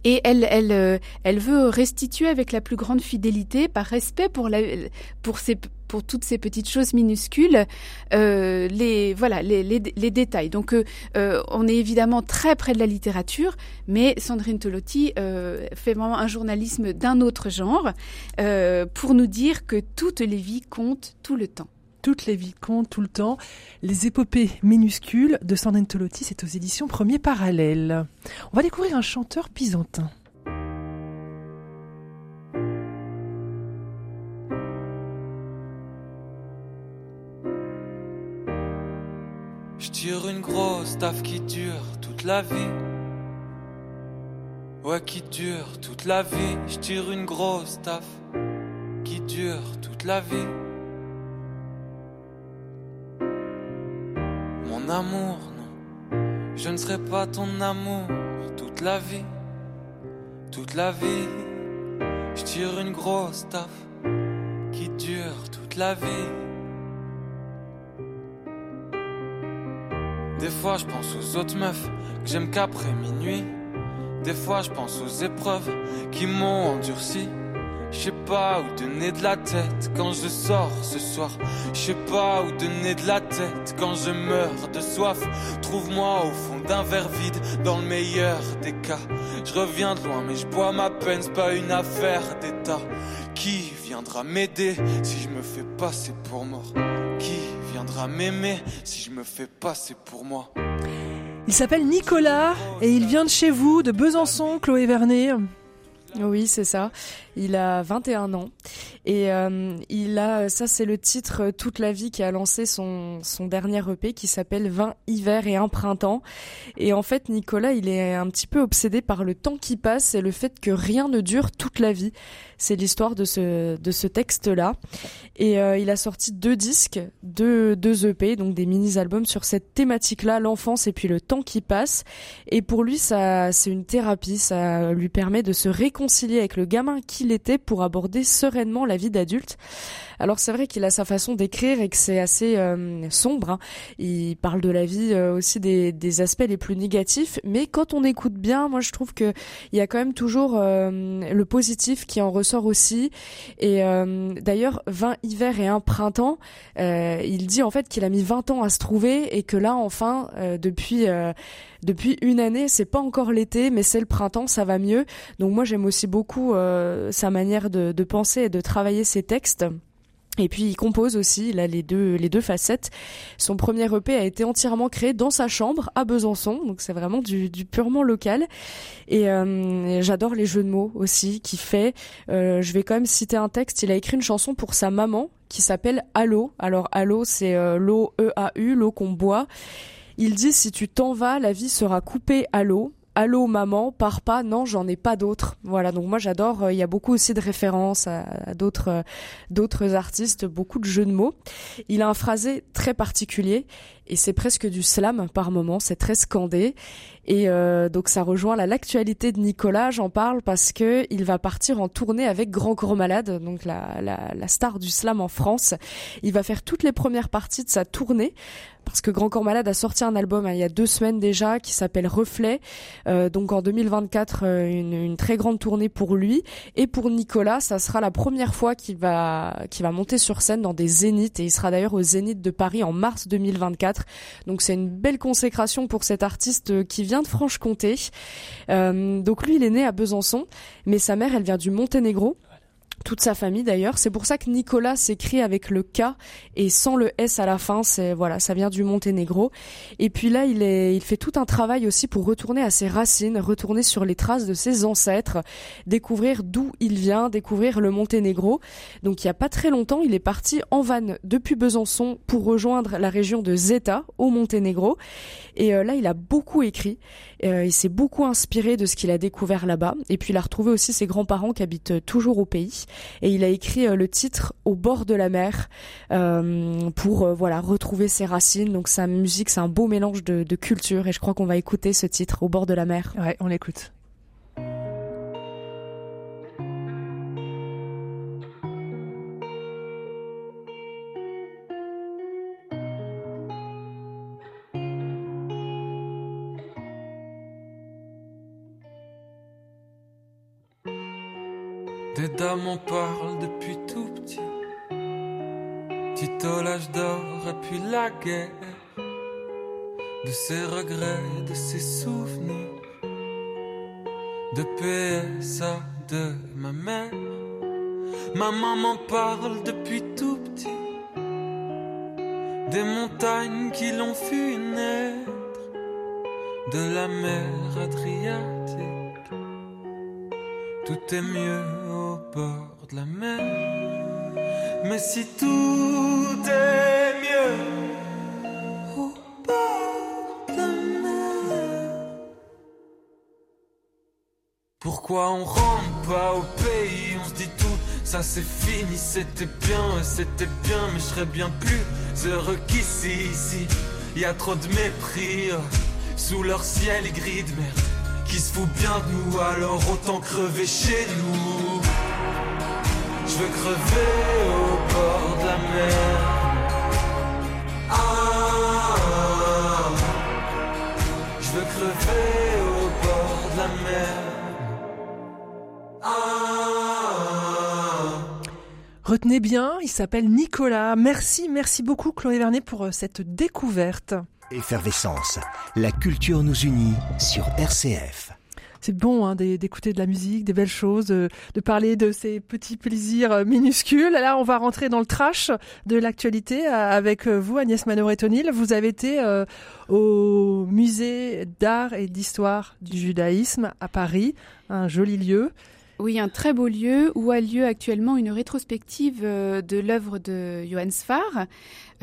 Et elle, elle, euh, elle veut restituer avec la plus grande fidélité, par respect pour, la, pour, ces, pour toutes ces petites choses minuscules, euh, les, voilà, les, les, détails. Donc, euh, euh, on est évidemment très près de la littérature, mais Sandrine Tolotti fait vraiment un journalisme d'un autre genre pour nous dire que toutes les vies comptent tout le temps toutes les vies comptent tout le temps. Les épopées minuscules de Sandrine Tolotti, c'est aux éditions Premier Parallèle. On va découvrir un chanteur byzantin. Tire une grosse taf qui dure toute la vie. Ouais, qui dure toute la vie. Je tire une grosse taf qui dure toute la vie. amour, non. Je ne serai pas ton amour toute la vie, toute la vie. Je tire une grosse taf qui dure toute la vie. Des fois je pense aux autres meufs que j'aime qu'après minuit. Des fois je pense aux épreuves qui m'ont endurci. Je sais pas où donner de la tête quand je sors ce soir. Je sais pas où donner de la tête quand je meurs de soif. Trouve-moi au fond d'un verre vide dans le meilleur des cas. Je reviens de loin mais je bois ma peine, c'est pas une affaire d'état. Qui viendra m'aider si je me fais passer pour mort? Viendra m'aimer si je me fais pour moi Il s'appelle Nicolas et il vient de chez vous, de Besançon, Chloé Vernet. Oui, c'est ça. Il a 21 ans. Et euh, il a ça c'est le titre euh, toute la vie qui a lancé son son dernier EP qui s'appelle 20 hiver et un printemps. Et en fait Nicolas, il est un petit peu obsédé par le temps qui passe et le fait que rien ne dure toute la vie. C'est l'histoire de ce de ce texte-là. Et euh, il a sorti deux disques, deux deux EP donc des mini-albums sur cette thématique-là, l'enfance et puis le temps qui passe. Et pour lui ça c'est une thérapie, ça lui permet de se réconcilier avec le gamin qu'il était pour aborder sereinement la vie d'adulte. Alors c'est vrai qu'il a sa façon d'écrire et que c'est assez euh, sombre. Hein. Il parle de la vie euh, aussi des, des, aspects les plus négatifs, mais quand on écoute bien, moi je trouve que il y a quand même toujours euh, le positif qui en ressort aussi. Et d'ailleurs, 20 hivers et un printemps, il dit en fait qu'il a mis 20 ans à se trouver et que là enfin depuis depuis une année, c'est pas encore l'été, mais c'est le printemps, ça va mieux. Donc moi j'aime aussi beaucoup sa manière de, de penser et de travailler ses textes. Et puis il compose aussi, il a les deux les deux facettes. Son premier EP a été entièrement créé dans sa chambre à Besançon, donc c'est vraiment du, du, purement local. Et euh, j'adore les jeux de mots aussi qu'il fait. Euh, je vais quand même citer un texte. Il a écrit une chanson pour sa maman qui s'appelle Allo. Alors Allo, c'est euh, l'eau E A U, l'eau qu'on boit. Il dit si tu t'en vas, la vie sera coupée à l'eau. Allô maman, pars pas, non, j'en ai pas d'autres. Voilà, donc moi j'adore, euh, il y a beaucoup aussi de références à, d'autres euh, d'autres artistes, beaucoup de jeux de mots. Il a un phrasé très particulier et c'est presque du slam par moment, c'est très scandé. Et euh, donc ça rejoint l'actualité de Nicolas, j'en parle parce que il va partir en tournée avec Grand Corps Malade, donc la, la, la star du slam en France. Il va faire toutes les premières parties de sa tournée parce que Grand Corps Malade a sorti un album hein, il y a deux semaines déjà qui s'appelle Reflet. Euh, donc en 2024, euh, une, une, très grande tournée pour lui et pour Nicolas, ça sera la première fois qu'il va qu'il va monter sur scène dans des zéniths et il sera d'ailleurs au Zénith de Paris en mars 2024. Donc c'est une belle consécration pour cet artiste euh, qui vient de Franche-Comté. Euh, donc lui, il est né à Besançon, mais sa mère, elle vient du Monténégro toute sa famille d'ailleurs. C'est pour ça que Nicolas s'écrit avec le K et sans le S à la fin. C'est voilà, ça vient du Monténégro. Et puis là, il est, il fait tout un travail aussi pour retourner à ses racines, retourner sur les traces de ses ancêtres, découvrir d'où il vient, découvrir le Monténégro. Donc il y a pas très longtemps, il est parti en van depuis Besançon pour rejoindre la région de Zeta au Monténégro. Et euh, là, il a beaucoup écrit. Euh, il s'est beaucoup inspiré de ce qu'il a découvert là-bas. Et puis il a retrouvé aussi ses grands-parents qui habitent toujours au pays et il a écrit euh, le titre Au bord de la mer euh, pour euh, voilà retrouver ses racines. Donc sa musique, c'est un beau mélange de, de culture et je crois qu'on va écouter ce titre Au bord de la mer. Ouais, on l'écoute. Des dames en parlent depuis tout petit. Tito l'âge d'or et puis la guerre. De ses regrets, de ses souvenirs. De PSA de ma mère. Ma maman parle depuis tout petit. Des montagnes qui l'ont vu naître. De la mer Adriatique. Tout est mieux bord de la mer. Mais si tout est mieux au bord de la mer, pourquoi on rentre pas au pays? On se dit tout, ça c'est fini, c'était bien, c'était bien, mais je serais bien plus heureux qu'ici, ici. Y a trop de mépris sous leur ciel gris de merde qui se fout bien de nous, alors autant crever chez nous. Je veux crever au bord de la mer. Ah, je veux crever au bord de la mer. Ah. Retenez bien, il s'appelle Nicolas. Merci, merci beaucoup Chloé Vernet pour euh, cette découverte. Effervescence, la culture nous unit sur RCF. C'est bon hein, d'écouter de la musique, des belles choses, de, parler de ces petits plaisirs euh, minuscules. Là, on va rentrer dans le trash de l'actualité euh, avec vous, Agnès Manœuvre-Tonil. Vous avez été euh, au musée d'art et d'histoire du judaïsme à Paris, un joli lieu. Oui, un très beau lieu où a lieu actuellement une rétrospective de l'œuvre de Johann Sfar,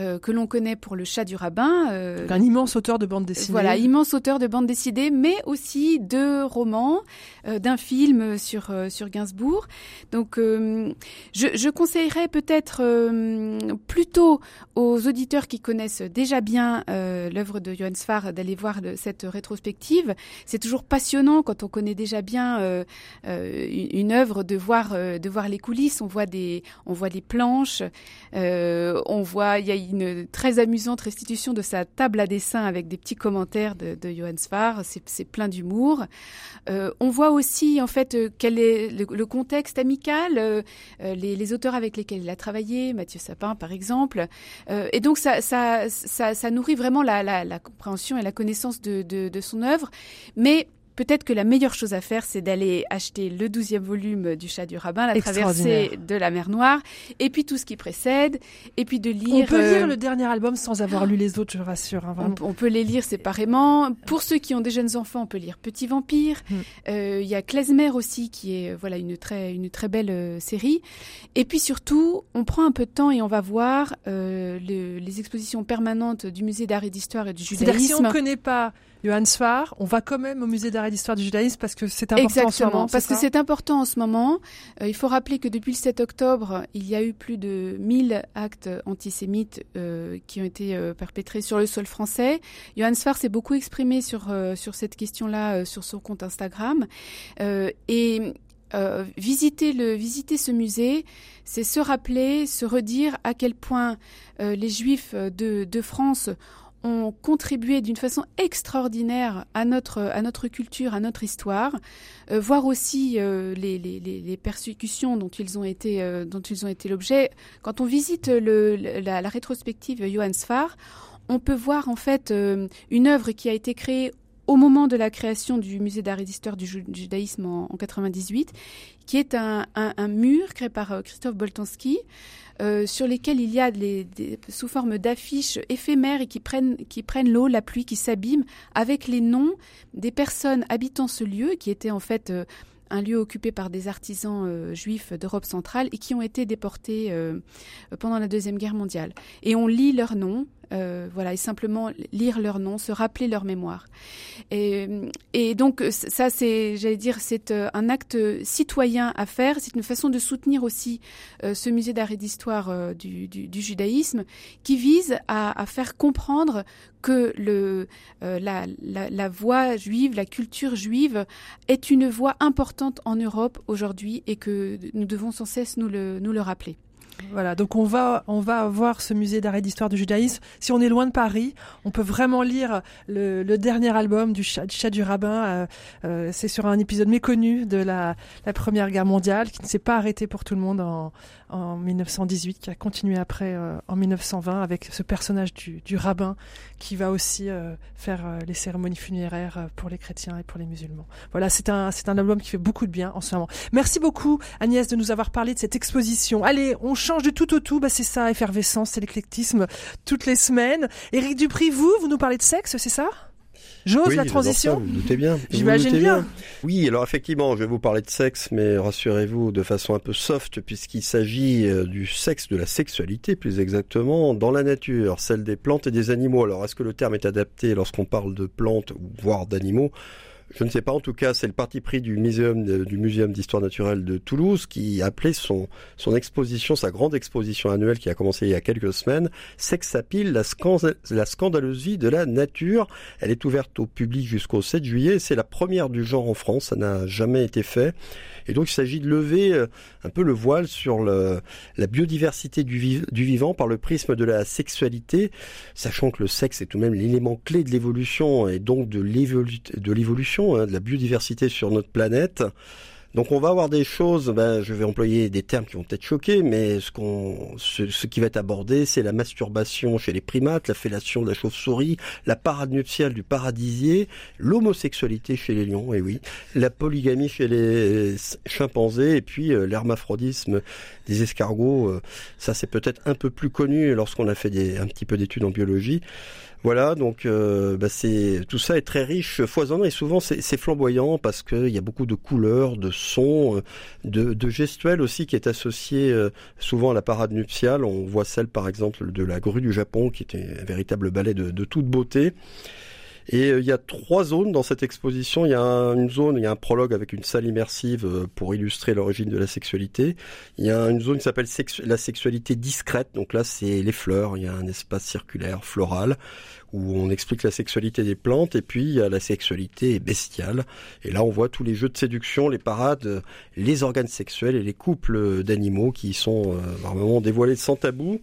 euh, que l'on connaît pour Le Chat du Rabbin. Euh, un immense auteur de bande dessinée. Voilà, immense auteur de bande dessinée, mais aussi de romans, euh, d'un film sur sur Gainsbourg. Donc, je, je, conseillerais peut-être plutôt aux auditeurs qui connaissent déjà bien l'œuvre de Johann Sfar d'aller voir cette rétrospective. C'est toujours passionnant quand on connaît déjà bien une œuvre de voir de voir les coulisses. On voit des on voit des planches, on voit il y a une très amusante restitution de sa table à dessin avec des petits commentaires de, de Johann. C'est plein d'humour. Euh, on voit aussi en fait euh, quel est le, contexte amical, euh, les, auteurs avec lesquels il a travaillé, Mathieu Sapin par exemple. et donc ça, ça, nourrit vraiment la, la, compréhension et la connaissance de, de, de son œuvre. Mais peut-être que la meilleure chose à faire, c'est d'aller acheter le douzième volume du Chat du Rabbin, la traversée de la mer Noire, et puis tout ce qui précède, et puis de lire. On peut lire euh, le dernier album sans avoir lu les autres, je rassure. Hein, on, peut les lire séparément. Pour ceux qui ont des jeunes enfants, on peut lire Petit Vampire. Hmm. Euh, il y a Klezmer aussi, qui est voilà une très une très belle euh, série. Et puis surtout, on prend un peu de temps et on va voir les expositions permanentes du musée d'art et d'histoire et du judaïsme. Si on ne connaît pas Johann Sfar, on va quand même au musée d'art et d'histoire du judaïsme parce que c'est important Exactement, en ce moment. parce que c'est important en ce moment. Euh, il faut rappeler que depuis le 7 octobre, il y a eu plus de 1000 actes antisémites euh, qui ont été euh, perpétrés sur le sol français. Johann Sfar s'est beaucoup exprimé sur, sur cette question-là sur son compte Instagram. et visiter, le, visiter ce musée, c'est se rappeler, se redire à quel point les Juifs de, de France ont contribué d'une façon extraordinaire à notre, à notre culture, à notre histoire, euh, voir aussi euh, les, persécutions dont ils ont été, euh, dont ils ont été l'objet. Quand on visite la, rétrospective Johann Sfar, on peut voir en fait une œuvre qui a été créée au moment de la création du musée d'art et d'histoire du judaïsme en, en 98, qui est un, un, un, mur créé par Christophe Boltanski, euh, sur lesquels il y a sous forme d'affiches éphémères et qui prennent, qui prennent l'eau, la pluie, qui s'abîment, avec les noms des personnes habitant ce lieu, qui était en fait euh, un lieu occupé par des artisans euh, juifs d'Europe centrale et qui ont été déportés pendant la Deuxième Guerre mondiale. Et on lit leurs noms, euh, voilà, et simplement lire leur nom, se rappeler leur mémoire. Et, et donc ça, c'est, j'allais dire, c'est euh, un acte citoyen à faire. C'est une façon de soutenir aussi euh, ce musée d'art et d'histoire du, du, judaïsme, qui vise à, faire comprendre que le, la, la, la voix juive, la culture juive est une voix importante en Europe aujourd'hui et que nous devons sans cesse nous le, nous le rappeler. Voilà, donc on va on va voir ce musée d'art et d'histoire du judaïsme. Si on est loin de Paris, on peut vraiment lire le, dernier album du chat, du, chat du rabbin. Euh, euh, c'est sur un épisode méconnu de la, la Première Guerre mondiale qui ne s'est pas arrêté pour tout le monde en, en 1918, qui a continué après euh, en 1920 avec ce personnage du, du rabbin qui va aussi euh, faire euh, les cérémonies funéraires pour les chrétiens et pour les musulmans. Voilà, c'est un c'est un album qui fait beaucoup de bien en ce moment. Merci beaucoup Agnès de nous avoir parlé de cette exposition. Allez, on change de tout au tout, bah c'est ça, effervescence, c'est l'éclectisme toutes les semaines. Éric Dupri, vous, vous nous parlez de sexe, c'est ça? J'ose la transition. vous doutez bien. J'imagine bien. bien. Oui, alors effectivement, je vais vous parler de sexe, mais rassurez-vous de façon un peu soft, puisqu'il s'agit euh, du sexe, de la sexualité plus exactement, dans la nature, celle des plantes et des animaux. Alors, est-ce que le terme est adapté lorsqu'on parle de plantes, voire d'animaux? Je ne sais pas, en tout cas, c'est le parti pris du muséum du muséum d'histoire naturelle de Toulouse qui appelait son son exposition, sa grande exposition annuelle qui a commencé il y a quelques semaines, Sexapile, la, la scandaleuse vie de la nature. Elle est ouverte au public jusqu'au 7 juillet. C'est la première du genre en France, ça n'a jamais été fait. Et donc il s'agit de lever euh, un peu le voile sur le, la biodiversité du, vivant par le prisme de la sexualité, sachant que le sexe est tout de même l'élément clé de l'évolution et donc de l'évolution, hein, de la biodiversité sur notre planète. Donc on va avoir des choses, ben, je vais employer des termes qui vont peut-être choquer, mais ce, qu'on, ce, qui va être abordé, c'est la masturbation chez les primates, la fellation de la chauve-souris, la parade nuptiale du paradisier, l'homosexualité chez les lions, et oui, la polygamie chez les chimpanzés, et puis euh, l'hermaphrodisme des escargots. Euh, ça c'est peut-être un peu plus connu lorsqu'on a fait des, un petit peu d'études en biologie. Voilà, donc euh, bah, c'est tout ça est très riche, foisonnant et souvent c'est flamboyant parce qu'il y a beaucoup de couleurs, de sons, euh, de, de gestuels aussi qui est associé euh, souvent à la parade nuptiale. On voit celle par exemple de la grue du Japon qui était un véritable ballet de toute beauté. Et il y a trois zones dans cette exposition. Il y a une zone, il y a un prologue avec une salle immersive pour illustrer l'origine de la sexualité. Il y a une zone qui s'appelle la sexualité discrète. Donc là, c'est les fleurs. Il y a un espace circulaire floral où on explique la sexualité des plantes, et puis il y a la sexualité bestiale. Et là, on voit tous les jeux de séduction, les parades, les organes sexuels et les couples d'animaux qui sont euh, vraiment dévoilés sans tabou.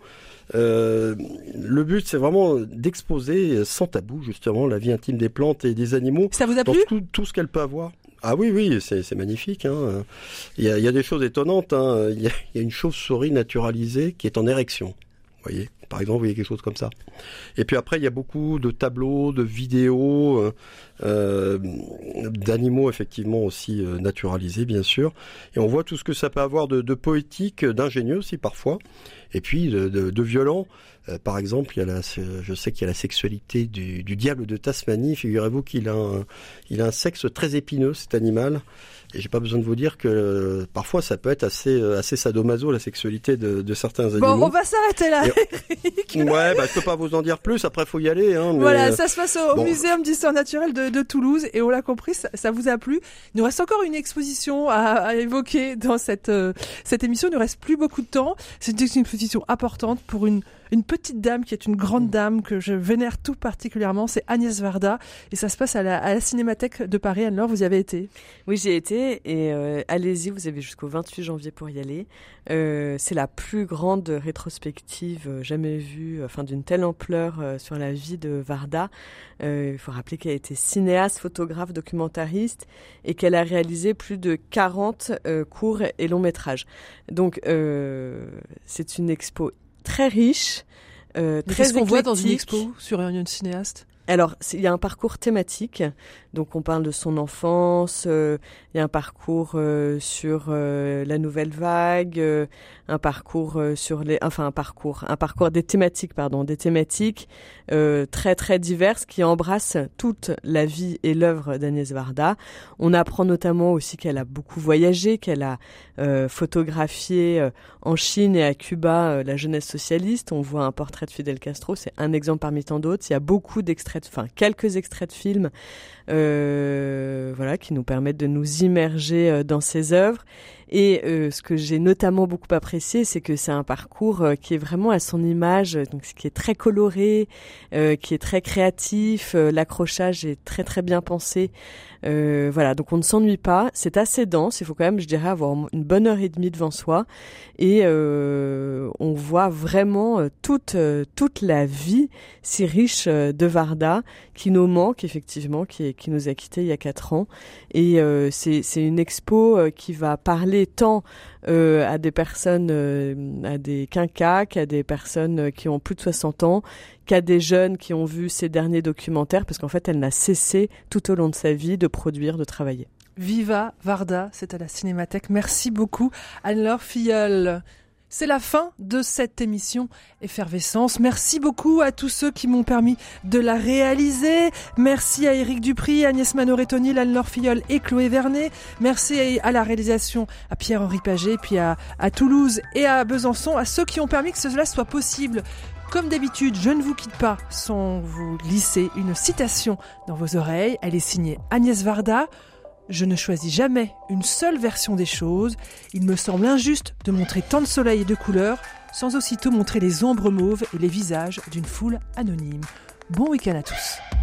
Euh, le but, c'est vraiment d'exposer sans tabou, justement, la vie intime des plantes et des animaux. Ça vous a plu tout, tout ce qu'elle peut avoir. Ah oui, oui, c'est magnifique. Hein. Il, y a, il, y a, des choses étonnantes. Hein. Il, y a, il y a une chauve-souris naturalisée qui est en érection. Voyez par exemple, vous voyez quelque chose comme ça. Et puis après, il y a beaucoup de tableaux, de vidéos, euh, euh d'animaux effectivement aussi euh, naturalisés, bien sûr. Et on voit tout ce que ça peut avoir de, poétique, d'ingénieux aussi parfois, et puis de, de, violent. Par exemple, il y a la, je sais qu'il y a la sexualité du, diable de Tasmanie. Figurez-vous qu'il a, a un sexe très épineux, cet animal. Et j'ai pas besoin de vous dire que euh, parfois ça peut être assez euh, assez sadomaso la sexualité de, de certains animaux. Bon, on va s'arrêter là. Et... ouais, bah je peux pas vous en dire plus. Après, faut y aller. Hein, mais... Voilà, ça se passe au bon. Muséum d'histoire naturelle de, de, Toulouse et on l'a compris, ça, ça, vous a plu. Il nous reste encore une exposition à, à évoquer dans cette euh, cette émission. Il nous reste plus beaucoup de temps. C'est une exposition importante pour une une petite dame qui est une grande dame que je vénère tout particulièrement, c'est Agnès Varda et ça se passe à la, à la Cinémathèque de Paris. Alors vous y avez été? Oui, j'y ai et euh, allez-y, vous avez jusqu'au 28 janvier pour y aller. Euh, c'est la plus grande rétrospective euh, jamais vue, enfin d'une telle ampleur euh, sur la vie de Varda. Il faut rappeler qu'elle a été cinéaste, photographe, documentariste et qu'elle a réalisé plus de 40 courts et longs métrages. Donc c'est une expo très riche, très Qu'est-ce qu'on voit dans une expo sur une cinéaste? Alors, il y a un parcours thématique, donc on parle de son enfance, euh, il y a un parcours euh, sur euh, la nouvelle vague, un parcours sur les, enfin un parcours, un parcours des thématiques, pardon, des thématiques très très diverses qui embrassent toute la vie et l'œuvre d'Agnès Varda. On apprend notamment aussi qu'elle a beaucoup voyagé, qu'elle a photographié en Chine et à Cuba la jeunesse socialiste. On voit un portrait de Fidel Castro, c'est un exemple parmi tant d'autres. Il y a beaucoup d'extraits, enfin quelques extraits de films voilà, qui nous permettent de nous immerger euh, dans ses œuvres. Et euh, ce que j'ai notamment beaucoup apprécié, c'est que c'est un parcours euh, qui est vraiment à son image, donc qui est très coloré, euh, qui est très créatif. Euh, l'accrochage est très très bien pensé. voilà, donc on ne s'ennuie pas. C'est assez dense. Il faut quand même, je dirais, avoir une bonne heure et demie devant soi, et on voit vraiment toute toute la vie si riche de Varda qui nous manque effectivement, qui, qui nous a quittés il y a quatre ans. Et c'est une expo qui va parler tant euh, à des personnes, euh, à des quinquas, qu'à des personnes euh, qui ont plus de 60 ans, qu'à des jeunes qui ont vu ces derniers documentaires, parce qu'en fait, elle n'a cessé tout au long de sa vie de produire, de travailler. Viva Varda, c'est à la Cinémathèque. Merci beaucoup, Anne-Laure Filleul. C'est la fin de cette émission Effervescence. Merci beaucoup à tous ceux qui m'ont permis de la réaliser. Merci à Éric Dupri, Agnès Manoretoni, Anne-Laure et Chloé Vernet. Merci à la réalisation à Pierre-Henri Paget, puis à, à Toulouse et à Besançon, à ceux qui ont permis que cela soit possible. Comme d'habitude, je ne vous quitte pas sans vous glisser une citation dans vos oreilles. Elle est signée Agnès Varda. Je ne choisis jamais une seule version des choses. Il me semble injuste de montrer tant de soleil et de couleurs sans aussitôt montrer les ombres mauves et les visages d'une foule anonyme. Bon week-end à tous.